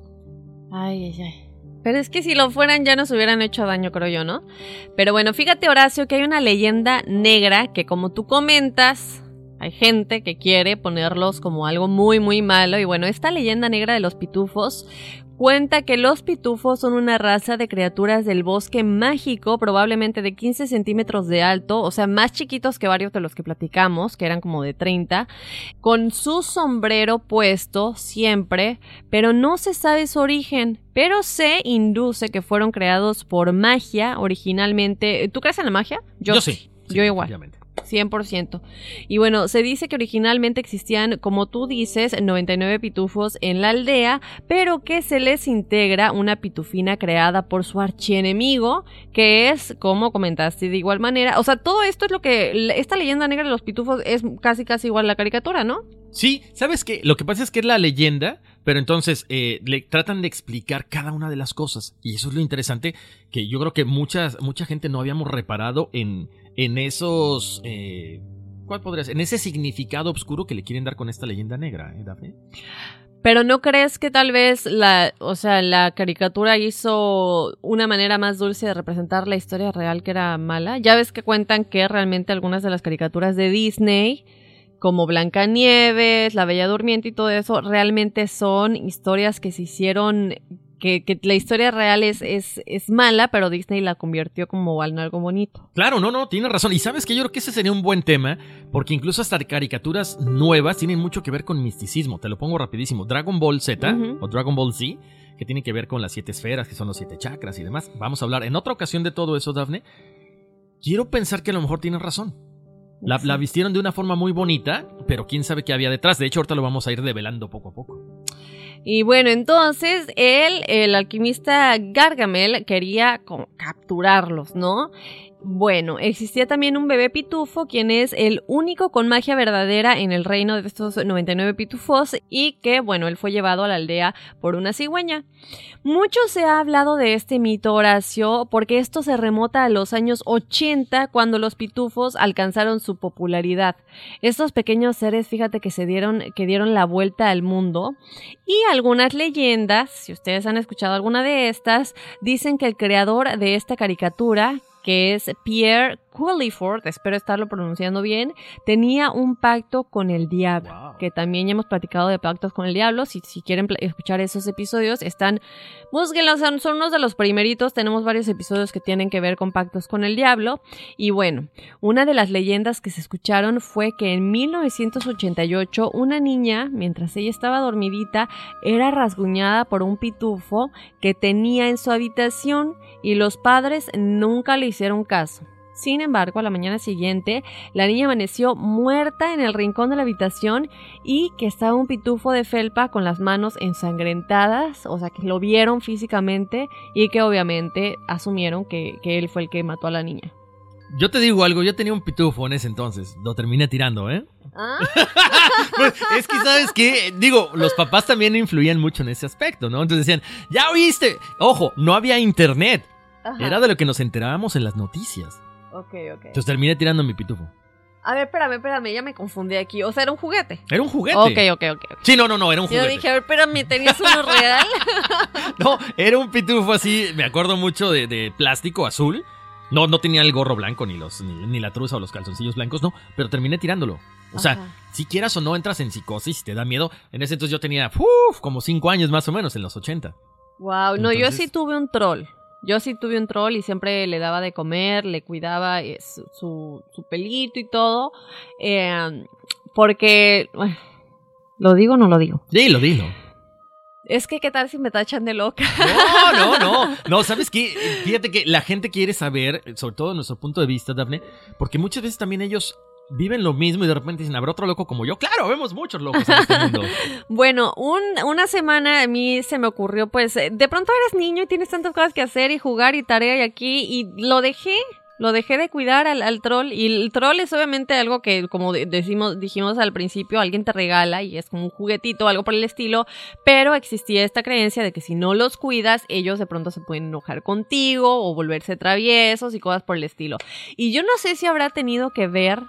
Ay, ay, ay. Pero es que si lo fueran ya nos hubieran hecho daño, creo yo, ¿no? Pero bueno, fíjate, Horacio, que hay una leyenda negra que como tú comentas, hay gente que quiere ponerlos como algo muy, muy malo. Y bueno, esta leyenda negra de los pitufos cuenta que los pitufos son una raza de criaturas del bosque mágico, probablemente de 15 centímetros de alto, o sea, más chiquitos que varios de los que platicamos, que eran como de 30, con su sombrero puesto siempre, pero no se sabe su origen, pero se induce que fueron creados por magia originalmente. ¿Tú crees en la magia? Yo, sí. sí, Yo igual. definitivamente. 100%. Y bueno, se dice que originalmente existían, como tú dices, 99 pitufos en la aldea, pero que se les integra una pitufina creada por su archienemigo, que es, como comentaste de igual manera, o sea, todo esto es lo que, esta leyenda negra de los pitufos es casi casi igual a la caricatura, ¿no? Sí, ¿sabes qué? Lo que pasa es que es la leyenda, pero entonces eh, le tratan de explicar cada una de las cosas. Y eso es lo interesante, que yo creo que muchas, mucha gente no habíamos reparado en, en esos... Eh, ¿Cuál podría ser? En ese significado oscuro que le quieren dar con esta leyenda negra, ¿eh, Dafne? Pero no crees que tal vez la, o sea, la caricatura hizo una manera más dulce de representar la historia real que era mala? Ya ves que cuentan que realmente algunas de las caricaturas de Disney, como Blancanieves, La Bella Durmiente y todo eso, realmente son historias que se hicieron, que, que la historia real es, es, es mala, pero Disney la convirtió como en algo bonito. Claro, no, no, tienes razón. Y sabes que yo creo que ese sería un buen tema, porque incluso hasta caricaturas nuevas tienen mucho que ver con misticismo. Te lo pongo rapidísimo. Dragon Ball Z o Dragon Ball Z, que tiene que ver con las siete esferas, que son los siete chakras y demás. Vamos a hablar en otra ocasión de todo eso, Dafne. Quiero pensar que a lo mejor tienes razón. La, la vistieron de una forma muy bonita, pero quién sabe qué había detrás. De hecho, ahorita lo vamos a ir develando poco a poco. Y bueno, entonces él, el alquimista Gargamel, quería capturarlos, ¿no? Bueno, existía también un bebé pitufo, quien es el único con magia verdadera en el reino de estos 99 pitufos y que, bueno, él fue llevado a la aldea por una cigüeña. Mucho se ha hablado de este mito, Horacio, porque esto se remota a los años 80 cuando los pitufos alcanzaron su popularidad. Estos pequeños seres, fíjate que se dieron, que dieron la vuelta al mundo y algunas leyendas, si ustedes han escuchado alguna de estas, dicen que el creador de esta caricatura, que es Pierre Culliford, espero estarlo pronunciando bien, tenía un pacto con el diablo, que también ya hemos platicado de pactos con el diablo. Si, si quieren escuchar esos episodios, están, búsquenlos, son, son unos de los primeritos. Tenemos varios episodios que tienen que ver con pactos con el diablo. Y bueno, una de las leyendas que se escucharon fue que en 1988 una niña, mientras ella estaba dormidita, era rasguñada por un pitufo que tenía en su habitación y los padres nunca le hicieron caso. Sin embargo, a la mañana siguiente, la niña amaneció muerta en el rincón de la habitación y que estaba un pitufo de felpa con las manos ensangrentadas, o sea que lo vieron físicamente y que obviamente asumieron que, él fue el que mató a la niña. Yo te digo algo, yo tenía un pitufo en ese entonces, lo terminé tirando, ¿eh? ¿Ah? Pues, es que, ¿sabes qué? Digo, los papás también influían mucho en ese aspecto, ¿no? Entonces decían, ya oíste, ojo, no había internet, era de lo que nos enterábamos en las noticias. Ok, ok. Entonces terminé tirando mi pitufo. A ver, espérame, espérame, ya me confundí aquí. O sea, era un juguete. Era un juguete. Ok, ok, ok. Sí, no, no, no, era un juguete. Yo dije, a ver, espérame, ¿tenías uno real? no, era un pitufo así, me acuerdo mucho de, plástico azul. No, no tenía el gorro blanco, ni los, ni, la truza o los calzoncillos blancos, no, pero terminé tirándolo. O sea, si quieras o no entras en psicosis, te da miedo. En ese entonces yo tenía, uf, como cinco años más o menos, en los 80. Wow, no, yo sí tuve un troll. Yo sí tuve un troll y siempre le daba de comer, le cuidaba eh, su, su, pelito y todo. Em, porque. ¿Lo digo o no lo digo? Sí, lo digo. Es que, ¿qué tal si me tachan de loca? No, no, no. No, ¿sabes qué? Fíjate que la gente quiere saber, sobre todo nuestro punto de vista, Daphne, porque muchas veces también ellos viven lo mismo y de repente dicen, ¿habrá otro loco como yo? Claro, vemos muchos locos en este mundo. bueno, una semana a mí se me ocurrió, pues, eh, de pronto eres niño y tienes tantas cosas que hacer y jugar y tarea y aquí, y lo dejé. Lo dejé de cuidar al, troll y el troll es obviamente algo que, como decimos, dijimos al principio, alguien te regala y es como un juguetito algo por el estilo, pero existía esta creencia de que si no los cuidas, ellos de pronto se pueden enojar contigo o volverse traviesos y cosas por el estilo. Y yo no sé si habrá tenido que ver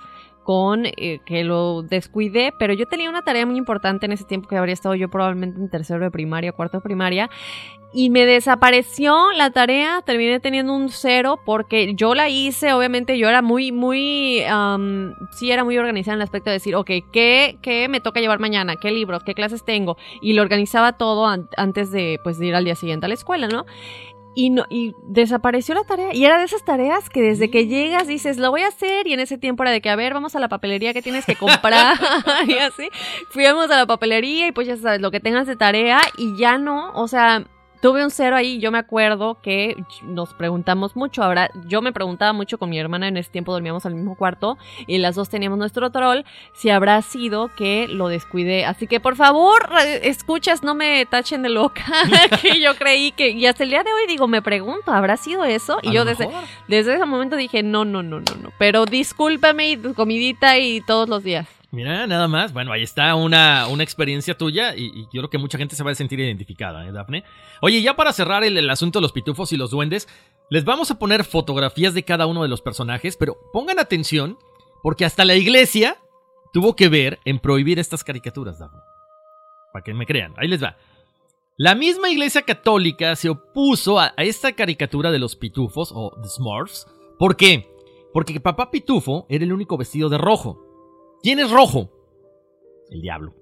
con eh, que lo descuidé, pero yo tenía una tarea muy importante en ese tiempo que habría estado yo probablemente en tercero de primaria, cuarto de primaria, y me desapareció la tarea, terminé teniendo un cero porque yo la hice, obviamente yo era muy, muy, sí era muy organizada en el aspecto de decir, ok, ¿qué, ¿qué, me toca llevar mañana? ¿Qué libros? ¿Qué clases tengo? Y lo organizaba todo antes de, pues, de ir al día siguiente a la escuela, ¿no? Y, no, y desapareció la tarea. Y era de esas tareas que desde que llegas dices, lo voy a hacer. Y en ese tiempo era de que, a ver, vamos a la papelería que tienes que comprar. y así. Fuimos a la papelería y pues ya sabes, lo que tengas de tarea. Y ya no, o sea, Tuve un cero ahí, yo me acuerdo que nos preguntamos mucho. Ahora, yo me preguntaba mucho con mi hermana, en ese tiempo dormíamos al mismo cuarto y las dos teníamos nuestro troll, si habrá sido que lo descuidé. Así que por favor, escuchas, no me tachen de loca, que yo creí que, y hasta el día de hoy digo, me pregunto, ¿habrá sido eso? Y yo desde, desde ese momento dije, no, no, no, no, no. Pero discúlpame y tu comidita y todos los días. Mira, nada más. Bueno, ahí está una, una experiencia tuya y, yo creo que mucha gente se va a sentir identificada, ¿eh, Dafne? Oye, ya para cerrar el, asunto de los pitufos y los duendes, les vamos a poner fotografías de cada uno de los personajes, pero pongan atención porque hasta la iglesia tuvo que ver en prohibir estas caricaturas, Dafne. Para que me crean, ahí les va. La misma iglesia católica se opuso a, a esta caricatura de los pitufos o the Smurfs. ¿Por qué? Porque papá pitufo era el único vestido de rojo. ¿Quién es rojo? El diablo.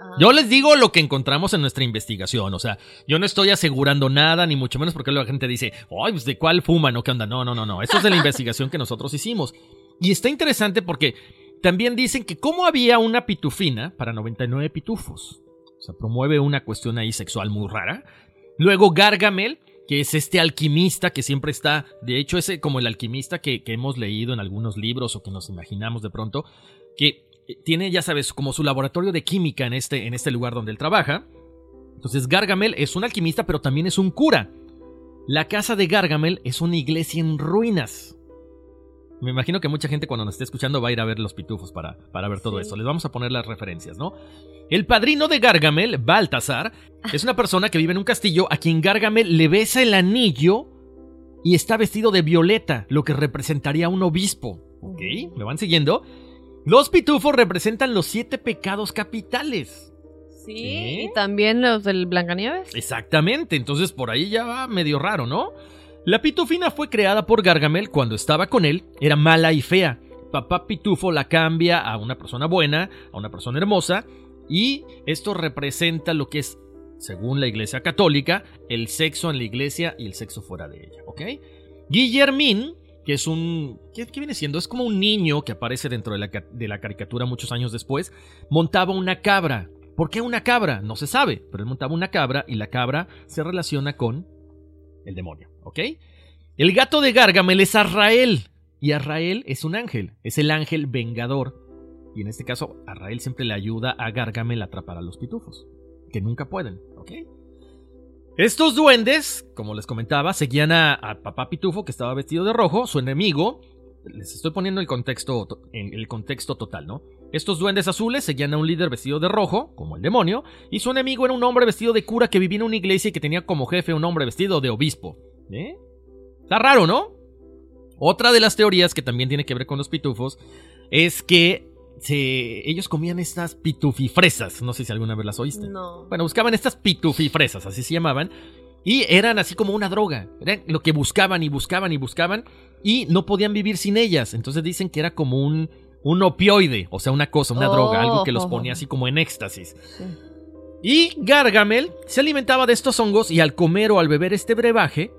Ah. Yo les digo lo que encontramos en nuestra investigación, o sea, yo no estoy asegurando nada, ni mucho menos porque la gente dice, ay, pues de cuál fuman o qué onda. No, no, no, no, eso es de la investigación que nosotros hicimos. Y está interesante porque también dicen que como había una pitufina para 99 pitufos, o sea, promueve una cuestión ahí sexual muy rara. Luego Gargamel, que es este alquimista que siempre está, de hecho, ese como el alquimista que, que hemos leído en algunos libros o que nos imaginamos de pronto, que eh, tiene, ya sabes, como su laboratorio de química en este, en este lugar donde él trabaja. Entonces Gargamel es un alquimista, pero también es un cura. La casa de Gargamel es una iglesia en ruinas. Me imagino que mucha gente cuando nos esté escuchando va a ir a ver los pitufos para, para ver todo esto. Les vamos a poner las referencias, ¿no? El padrino de Gargamel, Baltasar, es una persona que vive en un castillo a quien Gargamel le besa el anillo y está vestido de violeta, lo que representaría a un obispo. ¿Ok? ¿Me van siguiendo? Los pitufos representan los siete pecados capitales. Sí, y también los del Blancanieves. Exactamente, entonces por ahí ya va medio raro, ¿no? La pitufina fue creada por Gargamel cuando estaba con él, era mala y fea. Papá Pitufo la cambia a una persona buena, a una persona hermosa, y esto representa lo que es, según la Iglesia Católica, el sexo en la iglesia y el sexo fuera de ella, ¿ok? Guillermín, que es un... ¿qué, viene siendo? Es como un niño que aparece dentro de la, de la caricatura muchos años después, montaba una cabra. ¿Por qué una cabra? No se sabe, pero él montaba una cabra y la cabra se relaciona con el demonio, ¿ok? El gato de Gargamel es Arrael. Y Arrael es un ángel, es el ángel vengador. Y en este caso, Arrael siempre le ayuda a Gargamel a atrapar a los pitufos, que nunca pueden, ¿ok? Estos duendes, como les comentaba, seguían a, Papá Pitufo, que estaba vestido de rojo, su enemigo. Les estoy poniendo el contexto, to- en el contexto total, ¿no? Estos duendes azules seguían a un líder vestido de rojo, como el demonio, y su enemigo era un hombre vestido de cura que vivía en una iglesia y que tenía como jefe un hombre vestido de obispo. ¿Eh? Está raro, ¿no? Otra de las teorías que también tiene que ver con los pitufos es que se- ellos comían estas pitufifresas. No sé si alguna vez las oíste. No. Bueno, buscaban estas pitufifresas, así se llamaban. Y eran así como una droga. Eran lo que buscaban y buscaban y buscaban. Y no podían vivir sin ellas. Entonces dicen que era como un, un opioide. O sea, una cosa, una Oh, droga. Algo que los oh, ponía así como en éxtasis. Y Gargamel se alimentaba de estos hongos y al comer o al beber este brebaje,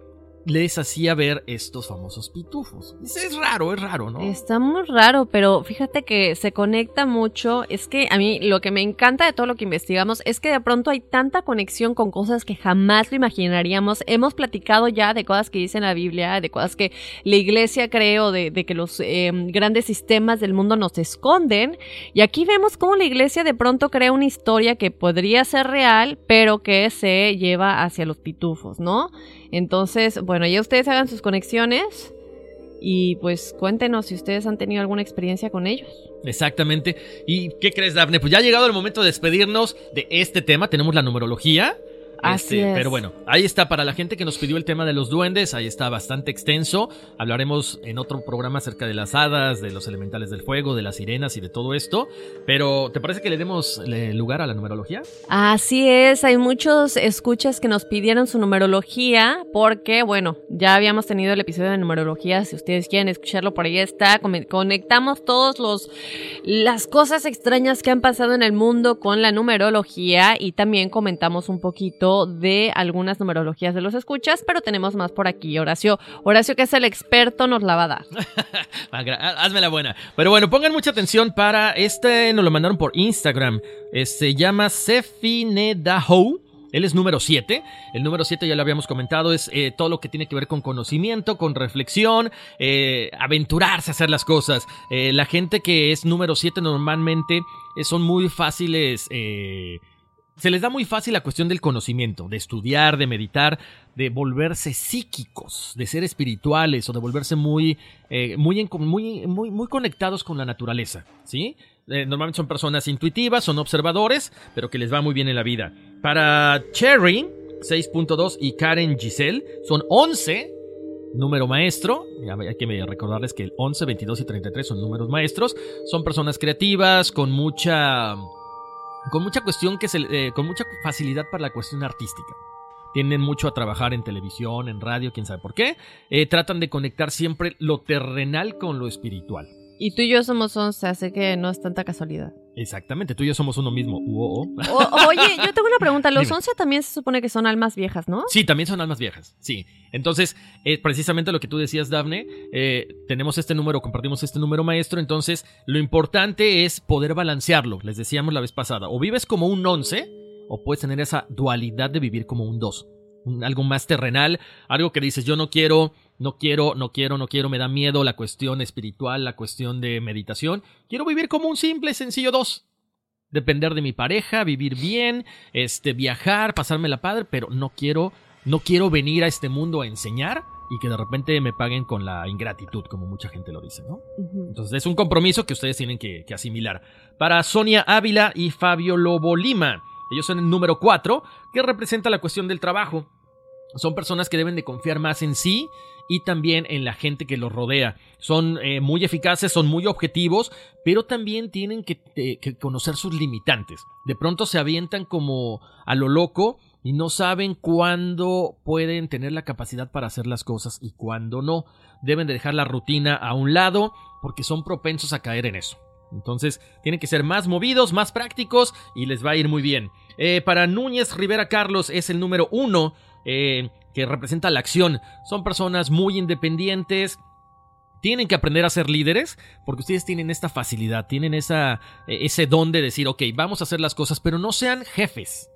les hacía ver estos famosos pitufos. Es, raro, es raro, ¿no? Está muy raro, pero fíjate que se conecta mucho. Es que a mí lo que me encanta de todo lo que investigamos es que de pronto hay tanta conexión con cosas que jamás lo imaginaríamos. Hemos platicado ya de cosas que dice la Biblia, de cosas que la iglesia creo, de, de que los eh, grandes sistemas del mundo nos esconden. Y aquí vemos cómo la iglesia de pronto crea una historia que podría ser real, pero que se lleva hacia los pitufos, ¿no? Entonces, bueno, ya ustedes hagan sus conexiones. Y pues cuéntenos si ustedes han tenido alguna experiencia con ellos. Exactamente. ¿Y qué crees, Dafne? Pues ya ha llegado el momento de despedirnos de este tema. Tenemos la numerología. Así Este, es. Pero bueno, ahí está para la gente que nos pidió el tema de los duendes, ahí está bastante extenso. Hablaremos en otro programa acerca de las hadas, de los elementales del fuego, de las sirenas y de todo esto. Pero, ¿te parece que le demos lugar a la numerología? Así es, hay muchos escuchas que nos pidieron su numerología porque, bueno, ya habíamos tenido el episodio de numerología, si ustedes quieren escucharlo por ahí está, conectamos todos los las cosas extrañas que han pasado en el mundo con la numerología y también comentamos un poquito de algunas numerologías de los escuchas, pero tenemos más por aquí. Horacio, Horacio que es el experto nos la va a dar. Ah, ah, Hazme la buena. Pero bueno, pongan mucha atención para este, nos lo mandaron por Instagram. Eh, se llama Sefinedaho. Él es número 7. El número 7 ya lo habíamos comentado, es eh, todo lo que tiene que ver con conocimiento, con reflexión, eh, aventurarse a hacer las cosas. Eh, la gente que es número 7 normalmente son muy fáciles. Se les da muy fácil la cuestión del conocimiento, de estudiar, de meditar, de volverse psíquicos, de ser espirituales o de volverse muy, eh, muy, muy, muy, conectados con la naturaleza, ¿sí? Eh, normalmente son personas intuitivas, son observadores, pero que les va muy bien en la vida. Para Cherry, 6.2 y Karen Giselle, son 11 número maestro. Hay que recordarles que el 11, 22 y 33 son números maestros. Son personas creativas, con mucha con mucha cuestión que se, eh, con mucha facilidad para la cuestión artística. Tienden mucho a trabajar en televisión, en radio, quién sabe por qué. Eh, tratan de conectar siempre lo terrenal con lo espiritual. Y tú y yo somos 11, así que no es tanta casualidad. Exactamente, tú y yo somos uno mismo. Uo. O- oye, yo tengo una pregunta. Los Dime. 11 también se supone que son almas viejas, ¿no? Sí, también son almas viejas, sí. Entonces, eh, precisamente lo que tú decías, Dafne, eh, tenemos este número, compartimos este número maestro, entonces lo importante es poder balancearlo, les decíamos la vez pasada, o vives como un 11, o puedes tener esa dualidad de vivir como un 2, un- algo más terrenal, algo que dices, yo no quiero, no quiero, no quiero, no quiero, me da miedo la cuestión espiritual, la cuestión de meditación, quiero vivir como un simple, sencillo 2 depender de mi pareja, vivir bien, este, viajar, pasarme la padre, pero no quiero, no quiero venir a este mundo a enseñar y que de repente me paguen con la ingratitud, como mucha gente lo dice, ¿no? Entonces es un compromiso que ustedes tienen que, que asimilar. Para Sonia Ávila y Fabio Lobo Lima, ellos son el número 4, que representa la cuestión del trabajo. Son personas que deben de confiar más en sí y también en la gente que los rodea. Son eh, muy eficaces, son muy objetivos, pero también tienen que, eh, que conocer sus limitantes. De pronto se avientan como a lo loco y no saben cuándo pueden tener la capacidad para hacer las cosas y cuándo no. Deben de dejar la rutina a un lado porque son propensos a caer en eso. Entonces tienen que ser más movidos, más prácticos y les va a ir muy bien. Eh, para Núñez Rivera Carlos es el número uno eh, que representa la acción. Son personas muy independientes, tienen que aprender a ser líderes porque ustedes tienen esta facilidad, tienen esa, e, ese don de decir, ok, vamos a hacer las cosas, pero no sean jefes,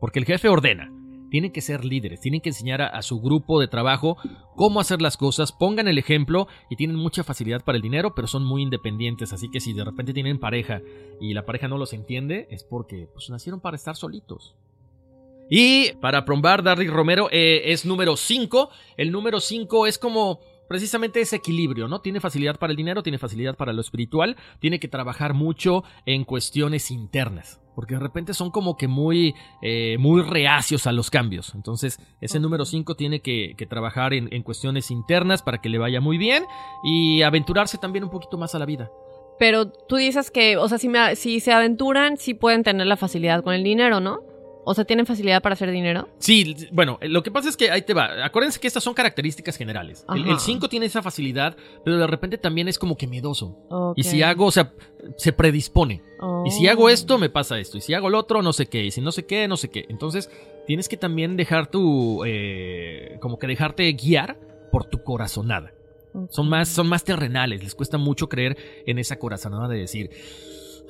porque el jefe ordena. Tienen que ser líderes, tienen que enseñar a, su grupo de trabajo cómo hacer las cosas, pongan el ejemplo y tienen mucha facilidad para el dinero, pero son muy independientes, así que si de repente tienen pareja y la pareja no los entiende, es porque pues, nacieron para estar solitos. Y para probar, Darry Romero eh, es número 5. El número 5 es como precisamente ese equilibrio, ¿no? Tiene facilidad para el dinero, tiene facilidad para lo espiritual, tiene que trabajar mucho en cuestiones internas. Porque de repente son como que muy, eh, muy reacios a los cambios. Entonces, ese número 5 tiene que, trabajar en, cuestiones internas para que le vaya muy bien y aventurarse también un poquito más a la vida. Pero tú dices que, o sea, si, si se aventuran, sí pueden tener la facilidad con el dinero, ¿no? O sea, ¿tienen facilidad para hacer dinero? Sí, bueno, lo que pasa es que ahí te va. Acuérdense que estas son características generales. El 5 tiene esa facilidad, pero de repente también es como que miedoso. Y si hago, o sea, se predispone. Y si hago oh. esto, me pasa esto. Y si hago lo otro, no sé qué. Y si no sé qué, no sé qué. Entonces, tienes que también dejar tu. Eh, como que dejarte guiar por tu corazonada. Son, más, son más terrenales. Les cuesta mucho creer en esa corazonada de decir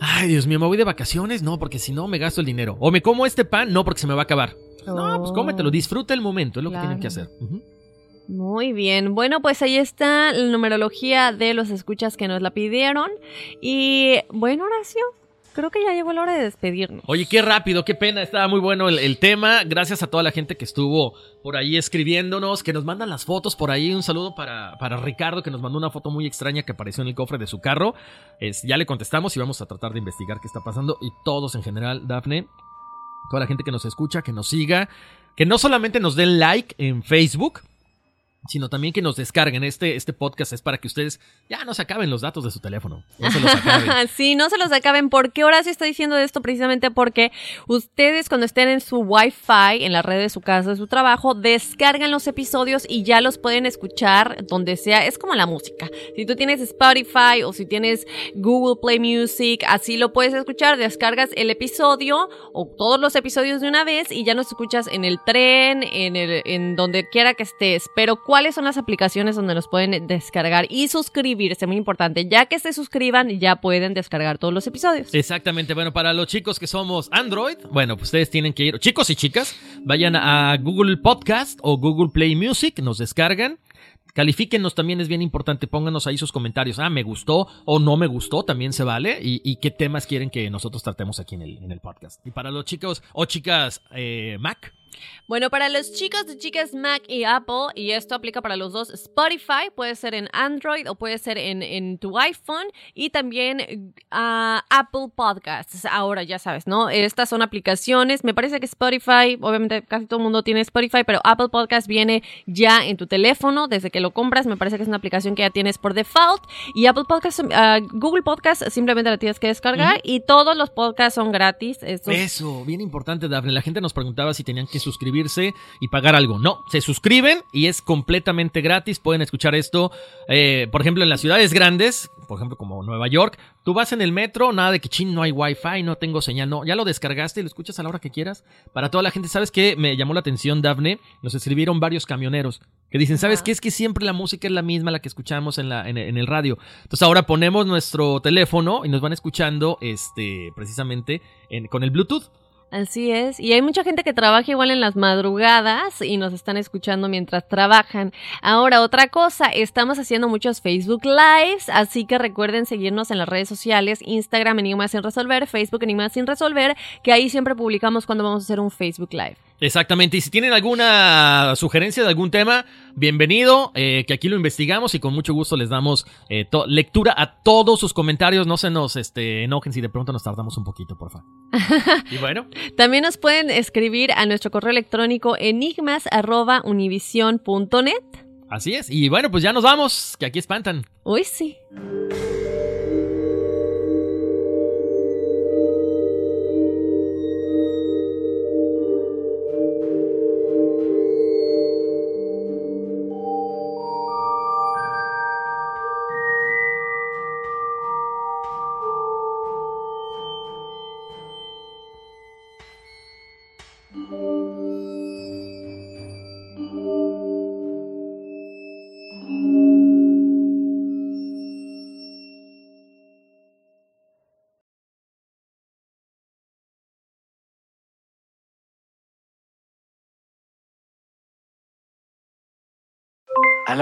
Ay, Dios mío, ¿me voy de vacaciones? No, porque si no me gasto el dinero. O me como este pan, no, porque se me va a acabar. No, pues cómetelo, disfruta el momento, es lo que tienen que hacer. Muy bien, bueno, pues ahí está la numerología de los escuchas que nos la pidieron. Y bueno, Horacio, creo que ya llegó la hora de despedirnos. Oye, qué rápido, qué pena, estaba muy bueno el, tema. Gracias a toda la gente que estuvo por ahí escribiéndonos, que nos mandan las fotos por ahí. Un saludo para, para Ricardo, que nos mandó una foto muy extraña que apareció en el cofre de su carro. Ya le contestamos y vamos a tratar de investigar qué está pasando. Y todos en general, Dafne, toda la gente que nos escucha, que nos siga, que no solamente nos den like en Facebook, sino también que nos descarguen. Este, este podcast es para que ustedes ya no se acaben los datos de su teléfono. No se los acaben. sí, no se los acaben. ¿Por qué Horacio está diciendo esto? Precisamente porque ustedes cuando estén en su Wi-Fi, en la red de su casa, de su trabajo, descargan los episodios y ya los pueden escuchar donde sea. Es como la música. Si tú tienes Spotify o si tienes Google Play Music, así lo puedes escuchar. Descargas el episodio o todos los episodios de una vez y ya nos escuchas en el tren, en, el, en donde quiera que estés. Pero cuáles son las aplicaciones donde nos pueden descargar y suscribirse, muy importante. Ya que se suscriban, ya pueden descargar todos los episodios. Exactamente, bueno, para los chicos que somos Android, bueno, pues ustedes tienen que ir, chicos y chicas, vayan a Google Podcast o Google Play Music, nos descargan. Califíquenos también es bien importante, pónganos ahí sus comentarios. Ah, me gustó o no me gustó, también se vale. Y, qué temas quieren que nosotros tratemos aquí en el, en el podcast. Y para los chicos o chicas eh, Mac, bueno, para los chicos de chicas Mac y Apple, y esto aplica para los dos, Spotify puede ser en Android o puede ser en, tu iPhone y también ah, Apple Podcasts. Ahora ya sabes, ¿no? Estas son aplicaciones. Me parece que Spotify, obviamente casi todo el mundo tiene Spotify, pero Apple Podcast viene ya en tu teléfono desde que lo compras. Me parece que es una aplicación que ya tienes por default. Y Apple Podcast, ah, Google Podcast simplemente la tienes que descargar y todos los podcasts son gratis. Eso, bien importante, Daphne. La gente nos preguntaba si tenían que suscribirse y pagar algo. No, se suscriben y es completamente gratis. Pueden escuchar esto, eh, por ejemplo, en las ciudades grandes, por ejemplo, como Nueva York. Tú vas en el metro, nada de que chin, no hay wifi, no tengo señal, no. Ya lo descargaste y lo escuchas a la hora que quieras. Para toda la gente, ¿sabes qué? Me llamó la atención, Dafne. Nos escribieron varios camioneros que dicen, ¿sabes qué? Es que siempre la música es la misma la que escuchamos en, la, en, el radio. Entonces ahora ponemos nuestro teléfono y nos van escuchando este, precisamente con el Bluetooth. Así es. Y hay mucha gente que trabaja igual en las madrugadas y nos están escuchando mientras trabajan. Ahora, otra cosa, estamos haciendo muchos Facebook Lives, así que recuerden seguirnos en las redes sociales, Instagram Enigma sin resolver, Facebook Enigma sin resolver, que ahí siempre publicamos cuando vamos a hacer un Facebook Live. Exactamente, y si tienen alguna sugerencia de algún tema, bienvenido, eh, que aquí lo investigamos y con mucho gusto les damos eh, lectura a todos sus comentarios, no se nos este, enojen si de pronto nos tardamos un poquito, por favor. y bueno. También nos pueden escribir a nuestro correo electrónico enigmas.univision.net. Así es, y bueno, pues ya nos vamos, que aquí espantan. Uy, sí.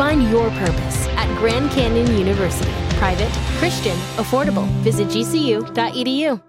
Find your purpose at Grand Canyon University. Private, Christian, affordable. Visit gcu.edu.